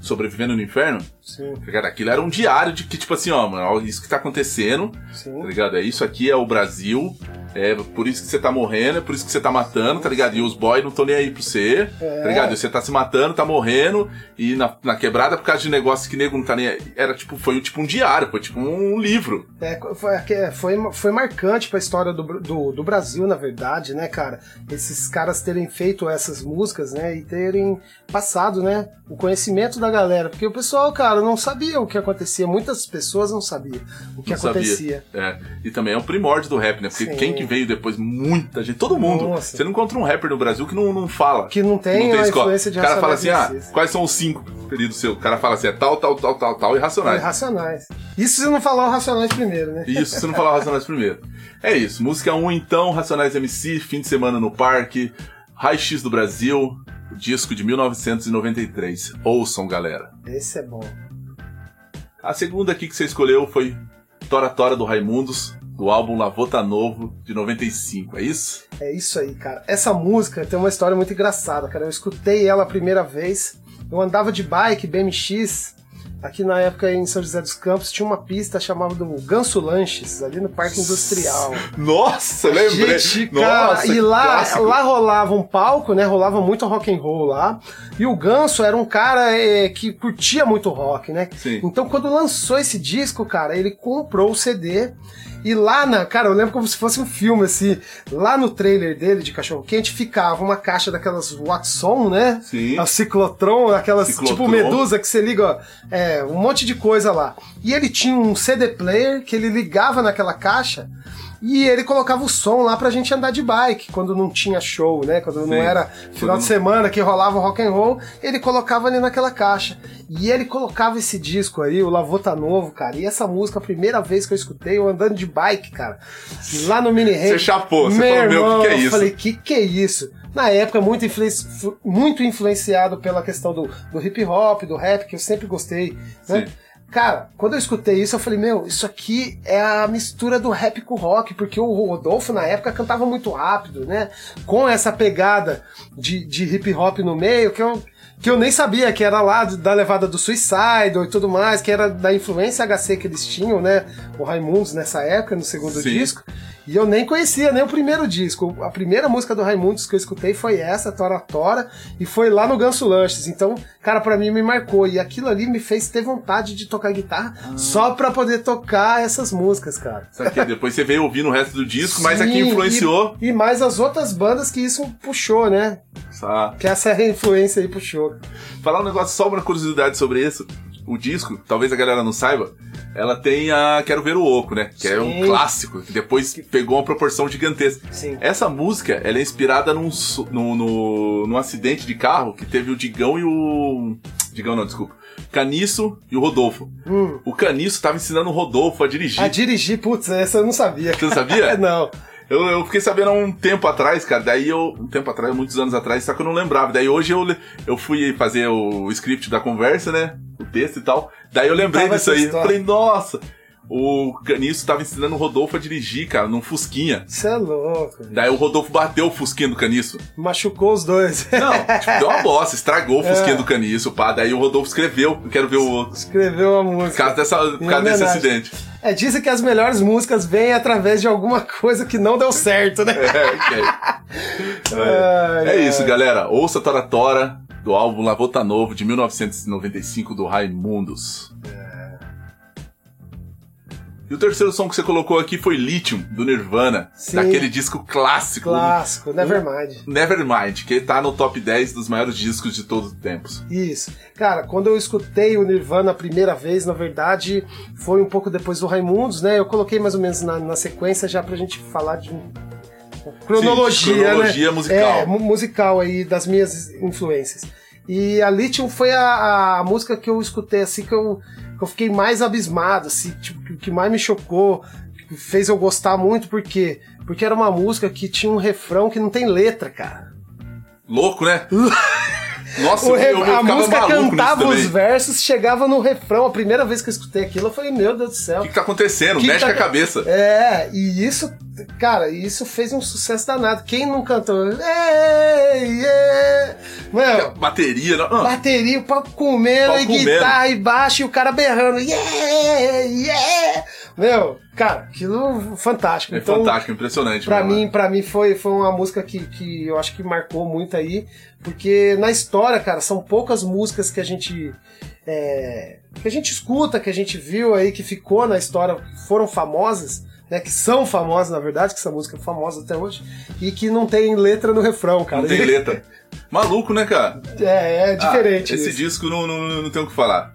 Sobrevivendo no Inferno? Sim. Ligado? Aquilo era um diário de que, tipo assim, ó, mano, isso que tá acontecendo, Sim. tá ligado? É isso aqui é o Brasil, é por isso que você tá morrendo, é por isso que você tá matando, tá ligado? E os boys não estão nem aí pra você, é. tá ligado? E você tá se matando, tá morrendo, e na, na quebrada por causa de negócio que nego não tá nem aí. Era tipo, foi tipo um diário, foi tipo um livro. É, foi, foi, foi marcante pra história do, do, do Brasil, na verdade, né, cara? Esses caras terem feito essas músicas, né, e terem passado, né, o conhecimento da galera. Porque o pessoal, cara, não sabia o que acontecia. Muitas pessoas não sabiam o que não acontecia. Sabia. É. E também é um primórdio do rap, né? Porque Sim. quem que veio depois, muita gente, todo mundo. Nossa. Você não encontra um rapper no Brasil que não, não fala. Que não tem, não tem escola. influência de O cara fala assim, ah, quais são os cinco períodos seus? O cara fala assim, é tal, tal, tal, tal, tal, e Racionais. É, racionais. Isso se não falar o Racionais primeiro, né? Isso se não falar o Racionais primeiro. É isso, música 1 um, então, Racionais MC, fim de semana no parque, High X do Brasil, disco de 1993. Ouçam, galera. Esse é bom. A segunda aqui que você escolheu foi Tora Tora do Raimundos, do álbum Lavota Novo, de 95, é isso? É isso aí, cara. Essa música tem uma história muito engraçada, cara. Eu escutei ela a primeira vez, eu andava de bike, BMX, Aqui na época em São José dos Campos tinha uma pista chamada do Ganso Lanches, ali no Parque Industrial. Nossa, lembrei. Gente, cara, Nossa, e lá, lá rolava um palco, né? Rolava muito rock and roll lá. E o Ganso era um cara é, que curtia muito rock, né? Sim. Então quando lançou esse disco, cara, ele comprou o CD e lá na. Cara, eu lembro como se fosse um filme, assim. Lá no trailer dele de Cachorro Quente ficava uma caixa daquelas Watson, né? Sim. A Ciclotron, aquelas Ciclotron. tipo Medusa que você liga, ó, é, um monte de coisa lá. E ele tinha um CD player que ele ligava naquela caixa. E ele colocava o som lá pra gente andar de bike, quando não tinha show, né? Quando Sim. não era final de semana que rolava rock and roll, ele colocava ali naquela caixa. E ele colocava esse disco aí, o Lavota Novo, cara. E essa música, a primeira vez que eu escutei, eu andando de bike, cara. Lá no Mini Você chapou, você falou, meu, o que, que é isso? Eu falei, que que é isso? Na época, muito, influenci muito influenciado pela questão do, do hip hop, do rap, que eu sempre gostei, né? Cara, quando eu escutei isso, eu falei, meu, isso aqui é a mistura do rap com rock, porque o Rodolfo na época cantava muito rápido, né? Com essa pegada de, de hip hop no meio, que eu, que eu nem sabia que era lá da levada do Suicide e tudo mais, que era da influência HC que eles tinham, né? O Raimundos nessa época, no segundo Sim. disco. E eu nem conhecia nem o primeiro disco. A primeira música do Raimundos que eu escutei foi essa, Tora Tora, e foi lá no Ganso Lanches. Então, cara, para mim me marcou. E aquilo ali me fez ter vontade de tocar guitarra ah. só pra poder tocar essas músicas, cara. Sabe depois você veio ouvindo o resto do disco, Sim, mas aqui influenciou. E, e, mais as outras bandas que isso puxou, né? Que essa influência aí puxou. Falar um negócio, só uma curiosidade sobre isso. O disco, talvez a galera não saiba, ela tem a Quero Ver o Oco, né? Que Sim. é um clássico, que depois pegou uma proporção gigantesca. Sim. Essa música, ela é inspirada num, no, no, num acidente de carro que teve o Digão e o... Digão não, desculpa. Caniço e o Rodolfo. Hum. O Caniço tava ensinando o Rodolfo a dirigir. A dirigir, putz, essa eu não sabia. Você não sabia? não. Eu, eu fiquei sabendo há um tempo atrás, cara. Daí eu. Um tempo atrás, muitos anos atrás, só que eu não lembrava. Daí hoje eu, eu fui fazer o script da conversa, né? O texto e tal. Daí eu lembrei Tava disso aí. história. Falei, nossa! O Caniço tava ensinando o Rodolfo a dirigir, cara, num Fusquinha. Você é louco. Daí o Rodolfo bateu o Fusquinha do Caniço. Machucou os dois. Não, tipo, deu uma bosta, estragou o Fusquinha É. do Caniço, pá. Daí o Rodolfo escreveu. Eu quero ver o. Escreveu a Por música. causa, dessa, por causa desse acidente. É, dizem que as melhores músicas vêm através de alguma coisa que não deu certo, né? É, ok. Ai, É ai. isso, galera. Ouça Tora Tora, do álbum Lavota Novo, de 1995, do Raimundos. E o terceiro som que você colocou aqui foi Lithium, do Nirvana. Sim. Daquele disco clássico. Clássico, Nevermind. Nevermind, que tá no top 10 dos maiores discos de todos os tempos. Isso. Cara, quando eu escutei o Nirvana a primeira vez, na verdade, foi um pouco depois do Raimundos, né? Eu coloquei mais ou menos na, na sequência já pra gente falar de um- cronologia, Sim, cronologia né? musical. É, mu- musical aí das minhas influências. E a Lithium foi a, a música que eu escutei assim que eu, que eu fiquei mais abismado, assim, tipo, que- que mais me chocou, que fez eu gostar muito, por quê? Porque era uma música que tinha um refrão que não tem letra, cara. Louco, né? Nossa, O eu, eu, a música cantava os versos, chegava no refrão. A primeira vez que eu escutei aquilo, eu falei, meu Deus do céu. O que, que tá acontecendo? Que Mexe tá- com a cabeça. É, e isso, cara, isso fez um sucesso danado. Quem não cantou? Ei, ei. Bateria. Não, não. bateria, o pau comendo, Pau e comendo. guitarra e baixo, e o cara berrando. Yeah, yeah. Meu, cara, aquilo fantástico. É Então, fantástico, impressionante. Pra mano. mim, pra mim foi, foi uma música que, que eu acho que marcou muito aí, porque na história, cara, são poucas músicas que a gente é, que a gente escuta, que a gente viu aí, que ficou na história, foram famosas, né, que são famosas, na verdade, que essa música é famosa até hoje, e que não tem letra no refrão, cara. Não tem letra. Maluco, né, cara? É, é diferente. Ah, esse isso. disco não, não, não tem o que falar.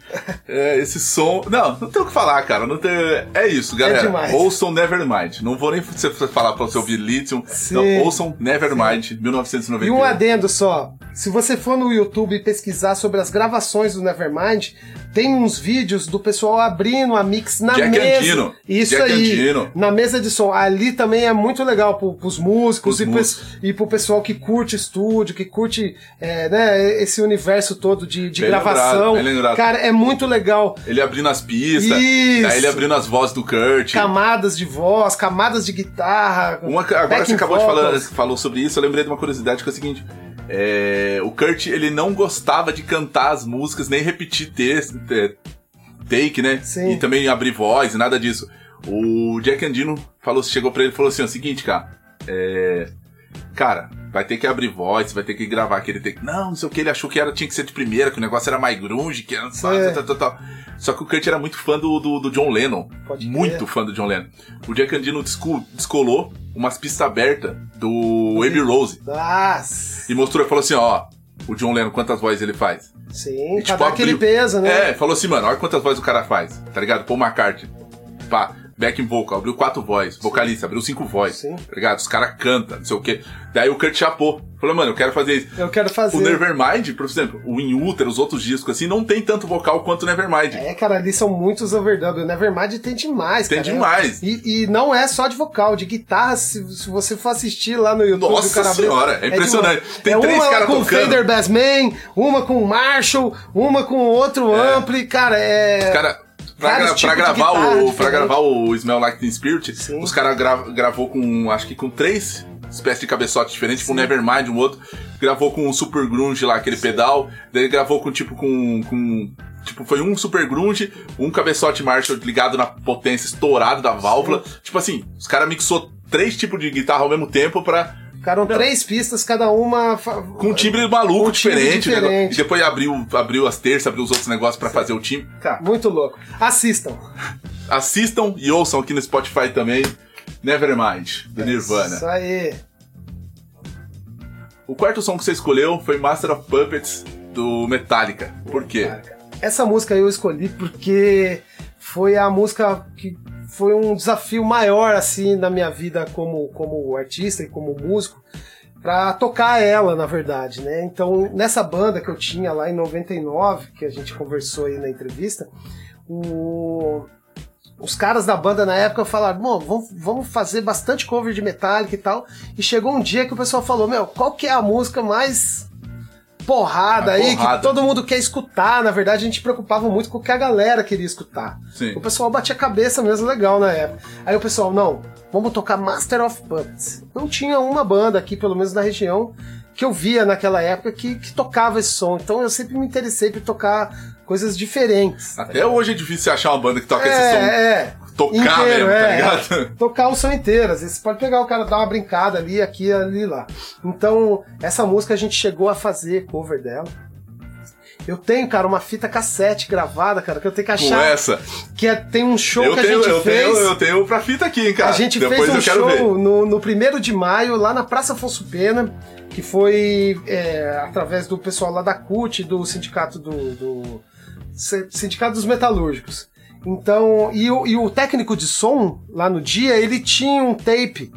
É, esse som. Não, não tem o que falar, cara. Não tem... É isso, galera. demais. ouçam Nevermind. Não vou nem falar pra você ouvir Lithium. Sim. Não, ouçam Nevermind, 1991. E um adendo só. Se você for no YouTube pesquisar sobre as gravações do Nevermind, tem uns vídeos do pessoal abrindo a mix na Jack mesa. Andino. Isso Jack aí. Andino. Na mesa de som. Ali também é muito legal pro, pros músicos Pros e, músicos. pes- e pro pessoal que curte estúdio, que curte é, né, esse universo todo de, de Bem gravação. lembrado, lembrado. Cara, é muito legal. Ele abrindo as pistas. Isso. Ele abrindo as vozes do Kurt. Camadas de voz, camadas de guitarra. Uma, agora você acabou de falar, vocals. falou sobre isso, eu lembrei de uma curiosidade que é o seguinte. é, o Kurt, ele não gostava de cantar as músicas, nem repetir texto, te- take, né? Sim. E também abrir voz e nada disso. O Jack Andino falou, chegou pra ele e falou assim: ó, seguinte, cara, é. Cara, vai ter que abrir voz, vai ter que gravar aquele take. Não, não sei o que, ele achou que era, tinha que ser de primeira, que o negócio era mais grunge, que era. É. Tal, tal, tal. Só que o Kurt era muito fã do, do, do John Lennon. Pode muito crer. fã do John Lennon. O Jack Andino desco- descolou umas pistas abertas do Abbey Rose. Nossa. E mostrou e falou assim: ó, o John Lennon, quantas vozes ele faz? Sim, E, tipo, aquele abriu- peso, né? É, falou assim, mano, olha quantas vozes o cara faz, tá ligado? Paul McCartney, pá, backing vocal, abriu quatro vozes, vocalista, abriu cinco vozes, Sim. tá ligado? Os caras cantam, não sei o quê. Daí o Kurt chapou, falou, mano, eu quero fazer isso. Eu quero fazer. O Nevermind, por exemplo, o In Utero, os outros discos assim, não tem tanto vocal quanto o Nevermind. É, cara, ali são muitos overdub. O Nevermind tem demais, Tem cara. demais. E, e não é só de vocal, de guitarra. Se, se você for assistir lá no YouTube, Nossa o cara abriu- senhora, é impressionante. demais. Tem é três uma lá caras com tocando. Fader Bassman, uma com Marshall, uma com outro É. ampli. Cara, é. Os cara, pra, gra- tipos pra gravar guitarra o, diferente. gravar o Smell Like Teen Spirit, Sim. os caras gra, gravou com, acho que com três espécies de cabeçote diferentes, tipo um Nevermind, um outro, gravou com um Super Grunge lá, aquele pedal, daí gravou com tipo com, com Tipo, foi um Super Grunge, um cabeçote Marshall ligado na potência estourado da válvula. Tipo assim, os caras mixou três tipos de guitarra ao mesmo tempo pra. Ficaram três pistas, cada uma. Com um timbre maluco Um diferente, né? diferente. E depois abriu, abriu as terças, abriu os outros negócios pra fazer o timbre. Cara, Muito louco. Assistam. assistam e ouçam aqui no Spotify também. Nevermind, do Nirvana. Isso aí. O quarto som que você escolheu foi Master of Puppets, do Metallica. Por quê? Essa música eu escolhi porque foi a música que foi um desafio maior assim na minha vida como, como artista e como músico. pra tocar ela, na verdade, né? Então, nessa banda que eu tinha lá em 99, que a gente conversou aí na entrevista, o... os caras da banda na época falaram, bom, vamos fazer bastante cover de Metallica e tal. E chegou um dia que o pessoal falou, meu, qual que é a música mais porrada A aí porrada. que todo mundo quer escutar? Na verdade, a gente preocupava muito com o que a galera queria escutar. Sim. O pessoal batia a cabeça mesmo legal na época. Aí o pessoal, não, vamos tocar Master of Puppets. Não tinha uma banda aqui, pelo menos na região, que eu via naquela época que, que tocava esse som. Então eu sempre me interessei por tocar coisas diferentes. Até hoje é difícil achar uma banda que toca esse é, som. é. Tocar Inteiro, mesmo, tá é. ligado? Tocar o som inteiro. Às vezes você pode pegar o cara, dar uma brincada ali, aqui, ali, lá. Então, essa música a gente chegou a fazer cover dela. Eu tenho, cara, uma fita cassete gravada, cara, que eu tenho que Com achar. essa. Que é- tem um show Eu que tenho, a gente eu, fez. tenho, eu tenho pra fita aqui, hein, cara. A gente Depois fez um show no, no 1 de maio, lá na Praça Afonso Pena, que foi é, através do pessoal lá da CUT, do sindicato do, do Sindicato dos Metalúrgicos. Então, e o, e o técnico de som, lá no dia, ele tinha um tape.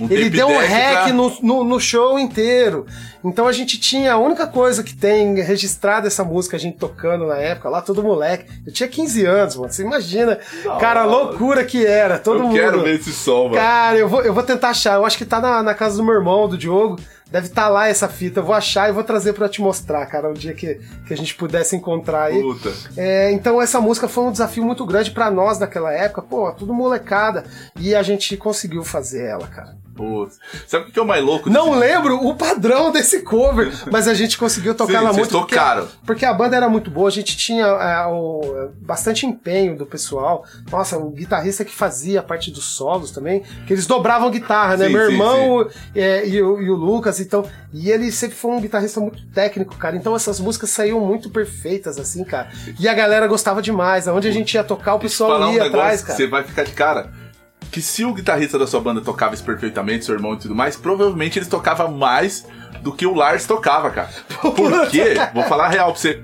Um ele deu um rec pra- no, no, no show inteiro. Então a gente tinha, a única coisa que tem registrada essa música, a gente tocando na época, lá todo moleque. Eu tinha 15 anos, mano. Você imagina, cara, a loucura que era. Todo eu mundo. quero ver esse som, mano. Cara, eu vou, eu vou tentar achar. Eu acho que tá na, na casa do meu irmão, do Diogo. Deve estar lá essa fita. Eu vou achar e vou trazer pra te mostrar, cara, o dia que, que a gente pudesse encontrar aí. Puta. É, então essa música foi um desafio muito grande pra nós naquela época. Pô, tudo molecada. E a gente conseguiu fazer ela, cara. Putz. Sabe o que é o mais louco? Não lembro o padrão desse cover, mas a gente conseguiu tocar Sim, muito. porque- tocaram. Porque, a banda era muito boa, a gente tinha é, o- bastante empenho do pessoal. Nossa, o guitarrista que fazia a parte dos solos também, que eles dobravam guitarra, né? Sim, Meu sim, irmão é, e, o, e o Lucas, então. E ele sempre foi um guitarrista muito técnico, cara. Então essas músicas saíam muito perfeitas, assim, cara. E a galera gostava demais. Aonde a gente ia tocar, o pessoal um ia negócio atrás, cara. você vai ficar de cara. Que se o guitarrista da sua banda tocava isso perfeitamente, seu irmão e tudo mais, provavelmente ele tocava mais do que o Lars tocava, cara. Porque, vou falar a real pra você.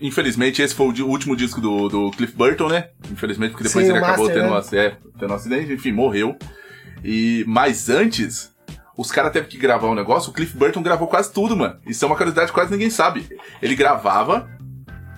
Infelizmente, esse foi o último disco do, do Cliff Burton, né? Infelizmente, porque depois Sim, ele acabou Master, tendo, né? um, é, tendo um acidente, enfim, morreu. E, mas antes, os caras teve que gravar um negócio, o Cliff Burton gravou quase tudo, mano. Isso é uma curiosidade que quase ninguém sabe. Ele gravava,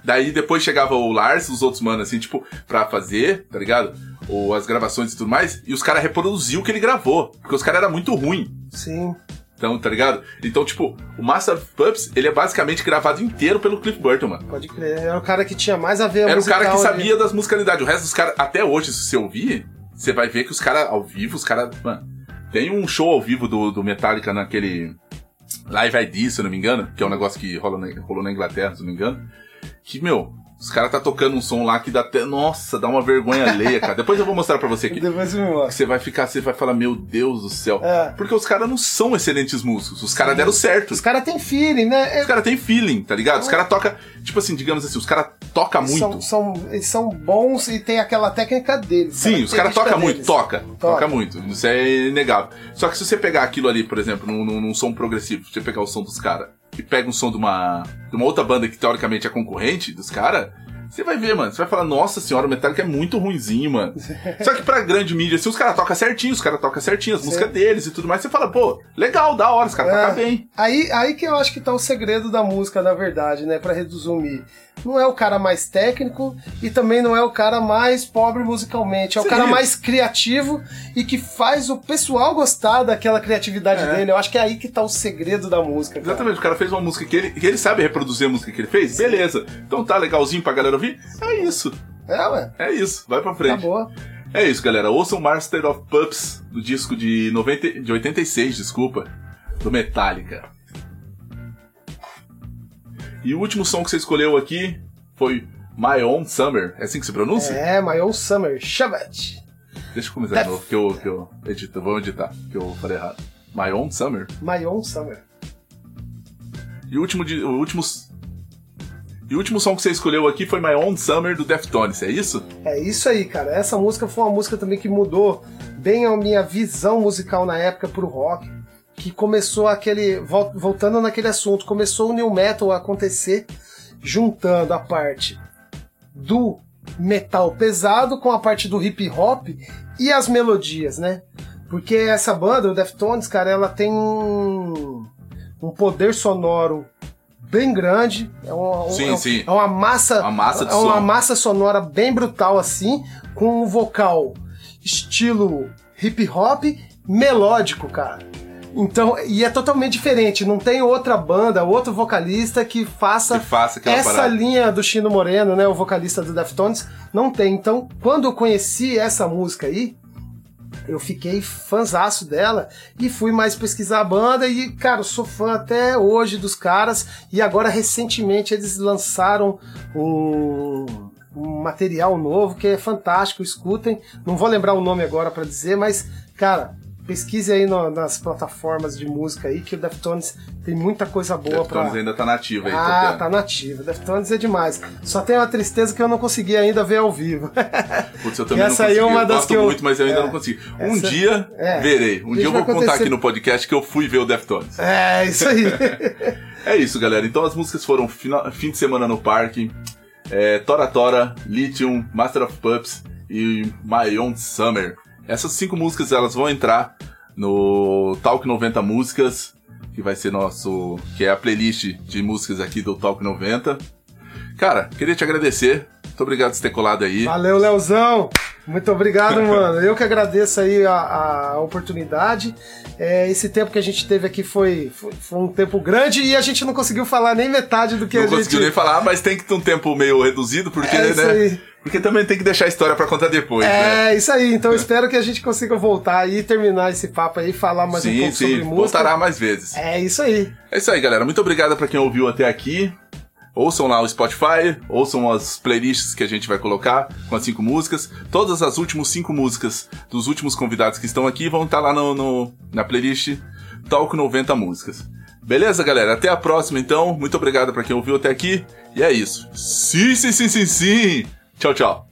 Daí depois chegava o Lars, os outros manos, assim, tipo, pra fazer, tá ligado? Ou as gravações e tudo mais, e os caras reproduziam o que ele gravou. Porque os caras eram muito ruim. Sim. Então, tá ligado? Então, tipo, o Master of Pups, ele é basicamente gravado inteiro pelo Cliff Burton, mano. Pode crer. Era o cara que tinha mais a ver Era o cara que ali. sabia das musicalidades. O resto dos caras, até hoje, se você ouvir, você vai ver que os caras ao vivo, os caras. Mano, tem um show ao vivo do, do Metallica naquele Live ID, se eu não me engano, que é um negócio que rola na, rolou na Inglaterra, se eu não me engano. Que, meu, os caras tá tocando um som lá que dá até. Nossa, dá uma vergonha alheia, cara. Depois eu vou mostrar pra você aqui. Depois me mostra. Você vai ficar, você vai falar, meu Deus do céu. É. Porque os caras não são excelentes músicos. Os caras deram certo. Os caras têm feeling, né? É- Os caras têm feeling, tá ligado? Os caras tocam, tipo assim, digamos assim, os caras tocam muito. São, são, eles são bons e tem aquela técnica deles. Sim, os caras tocam muito, toca, Toca. toca muito, isso é inegável. Só que se você pegar aquilo ali, por exemplo, num- num som progressivo, se você pegar o som dos caras pega um som de uma, de uma outra banda que teoricamente é concorrente dos caras, você vai ver, mano, você vai falar, nossa senhora, o Metallica é muito ruinzinho, mano. Só que pra grande mídia, se os caras tocam certinho, os caras tocam certinho, as Sim. músicas deles e tudo mais, você fala, pô, legal, da hora, os caras É. tocam bem. Aí, aí que eu acho que tá o segredo da música, na verdade, né? Pra resumir. Não é o cara mais técnico e também não é o cara mais pobre musicalmente. É o Sim. cara mais criativo e que faz o pessoal gostar daquela criatividade É. dele. Eu acho que é aí que tá o segredo da música. cara. Exatamente, o cara fez uma música que ele, que ele sabe reproduzir a música que ele fez, beleza. Então tá legalzinho pra galera ouvir? É isso, É, ué. é isso, vai pra frente. Acabou. É isso, galera. Ouçam Master of Pups, do disco de, 90, de 86, desculpa, do Metallica. E o último som que você escolheu aqui foi My Own Summer. É assim que se pronuncia? É, My Own Summer. Shavat. Deixa eu começar de novo, que eu, que eu edito. Vou editar, que eu falei errado. My Own Summer. My Own Summer. E o último, de- o último, e o último som que você escolheu aqui foi My Own Summer, do Deftones, é isso? É isso aí, cara. Essa música foi uma música também que mudou bem a minha visão musical na época pro rock. Que começou aquele. vol- Voltando naquele assunto, começou o new metal a acontecer, juntando a parte do metal pesado com a parte do hip hop e as melodias, né? Porque essa banda, o Deftones, cara, ela tem um, um poder sonoro bem grande. É uma, um- Sim, é, um- sim. é uma massa. Uma massa é uma som. massa sonora bem brutal, assim, com um vocal estilo hip hop melódico, cara. Então, e é totalmente diferente. Não tem outra banda, outro vocalista que faça Que faça essa parada. linha do Chino Moreno, né, o vocalista do Deftones, não tem. Então, quando eu conheci essa música aí, eu fiquei fãzaço dela e fui mais pesquisar a banda e, cara, sou fã até hoje dos caras e agora recentemente eles lançaram um, um material novo que é fantástico, escutem. Não vou lembrar o nome agora pra dizer, mas, cara, pesquise aí no- nas plataformas de música aí que o Deftones tem muita coisa boa pra Deftones ainda tá nativa aí, ah, tocando. tá nativa. Deftones é demais. Só tem uma tristeza que eu não consegui ainda ver ao vivo. Putz, eu também Essa não aí é consegui. uma eu das gosto que eu- muito, mas eu ainda é. não consegui. Um Essa- dia é. verei. Um dia eu vou contar acontecer- aqui no podcast que eu fui ver o Deftones. é, isso aí. É isso, galera. Então as músicas foram fina- fim de semana no parque. É, Tora Tora, Lithium, Master of Pups e My Own Summer. Essas cinco músicas elas vão entrar no Talk 90 Músicas, que vai ser nosso. que é a playlist de músicas aqui do Talk 90. Cara, queria te agradecer. Muito obrigado por ter colado aí. Valeu, Leozão. Muito obrigado, mano. Eu que agradeço aí a, a oportunidade. É, esse tempo que a gente teve aqui foi, foi, foi um tempo grande e a gente não conseguiu falar nem metade do que Não a gente... conseguiu nem falar, mas tem que ter um tempo meio reduzido, porque, É isso né? Porque também tem que deixar a história pra contar depois, né? É, isso aí. Então eu espero que a gente consiga voltar aí, terminar esse papo aí, falar mais um sim, pouco sim. sobre música. Voltará mais vezes. É isso aí. É isso aí, galera. Muito obrigado pra quem ouviu até aqui. Ouçam lá o Spotify, ouçam as playlists que a gente vai colocar com as cinco músicas. Todas as últimas cinco músicas dos últimos convidados que estão aqui vão estar lá no, no- na playlist Talk 90 Músicas. Beleza, galera? Até a próxima, então. Muito obrigado pra quem ouviu até aqui. E é isso. Sim, sim, sim, sim, sim. Tchau, tchau.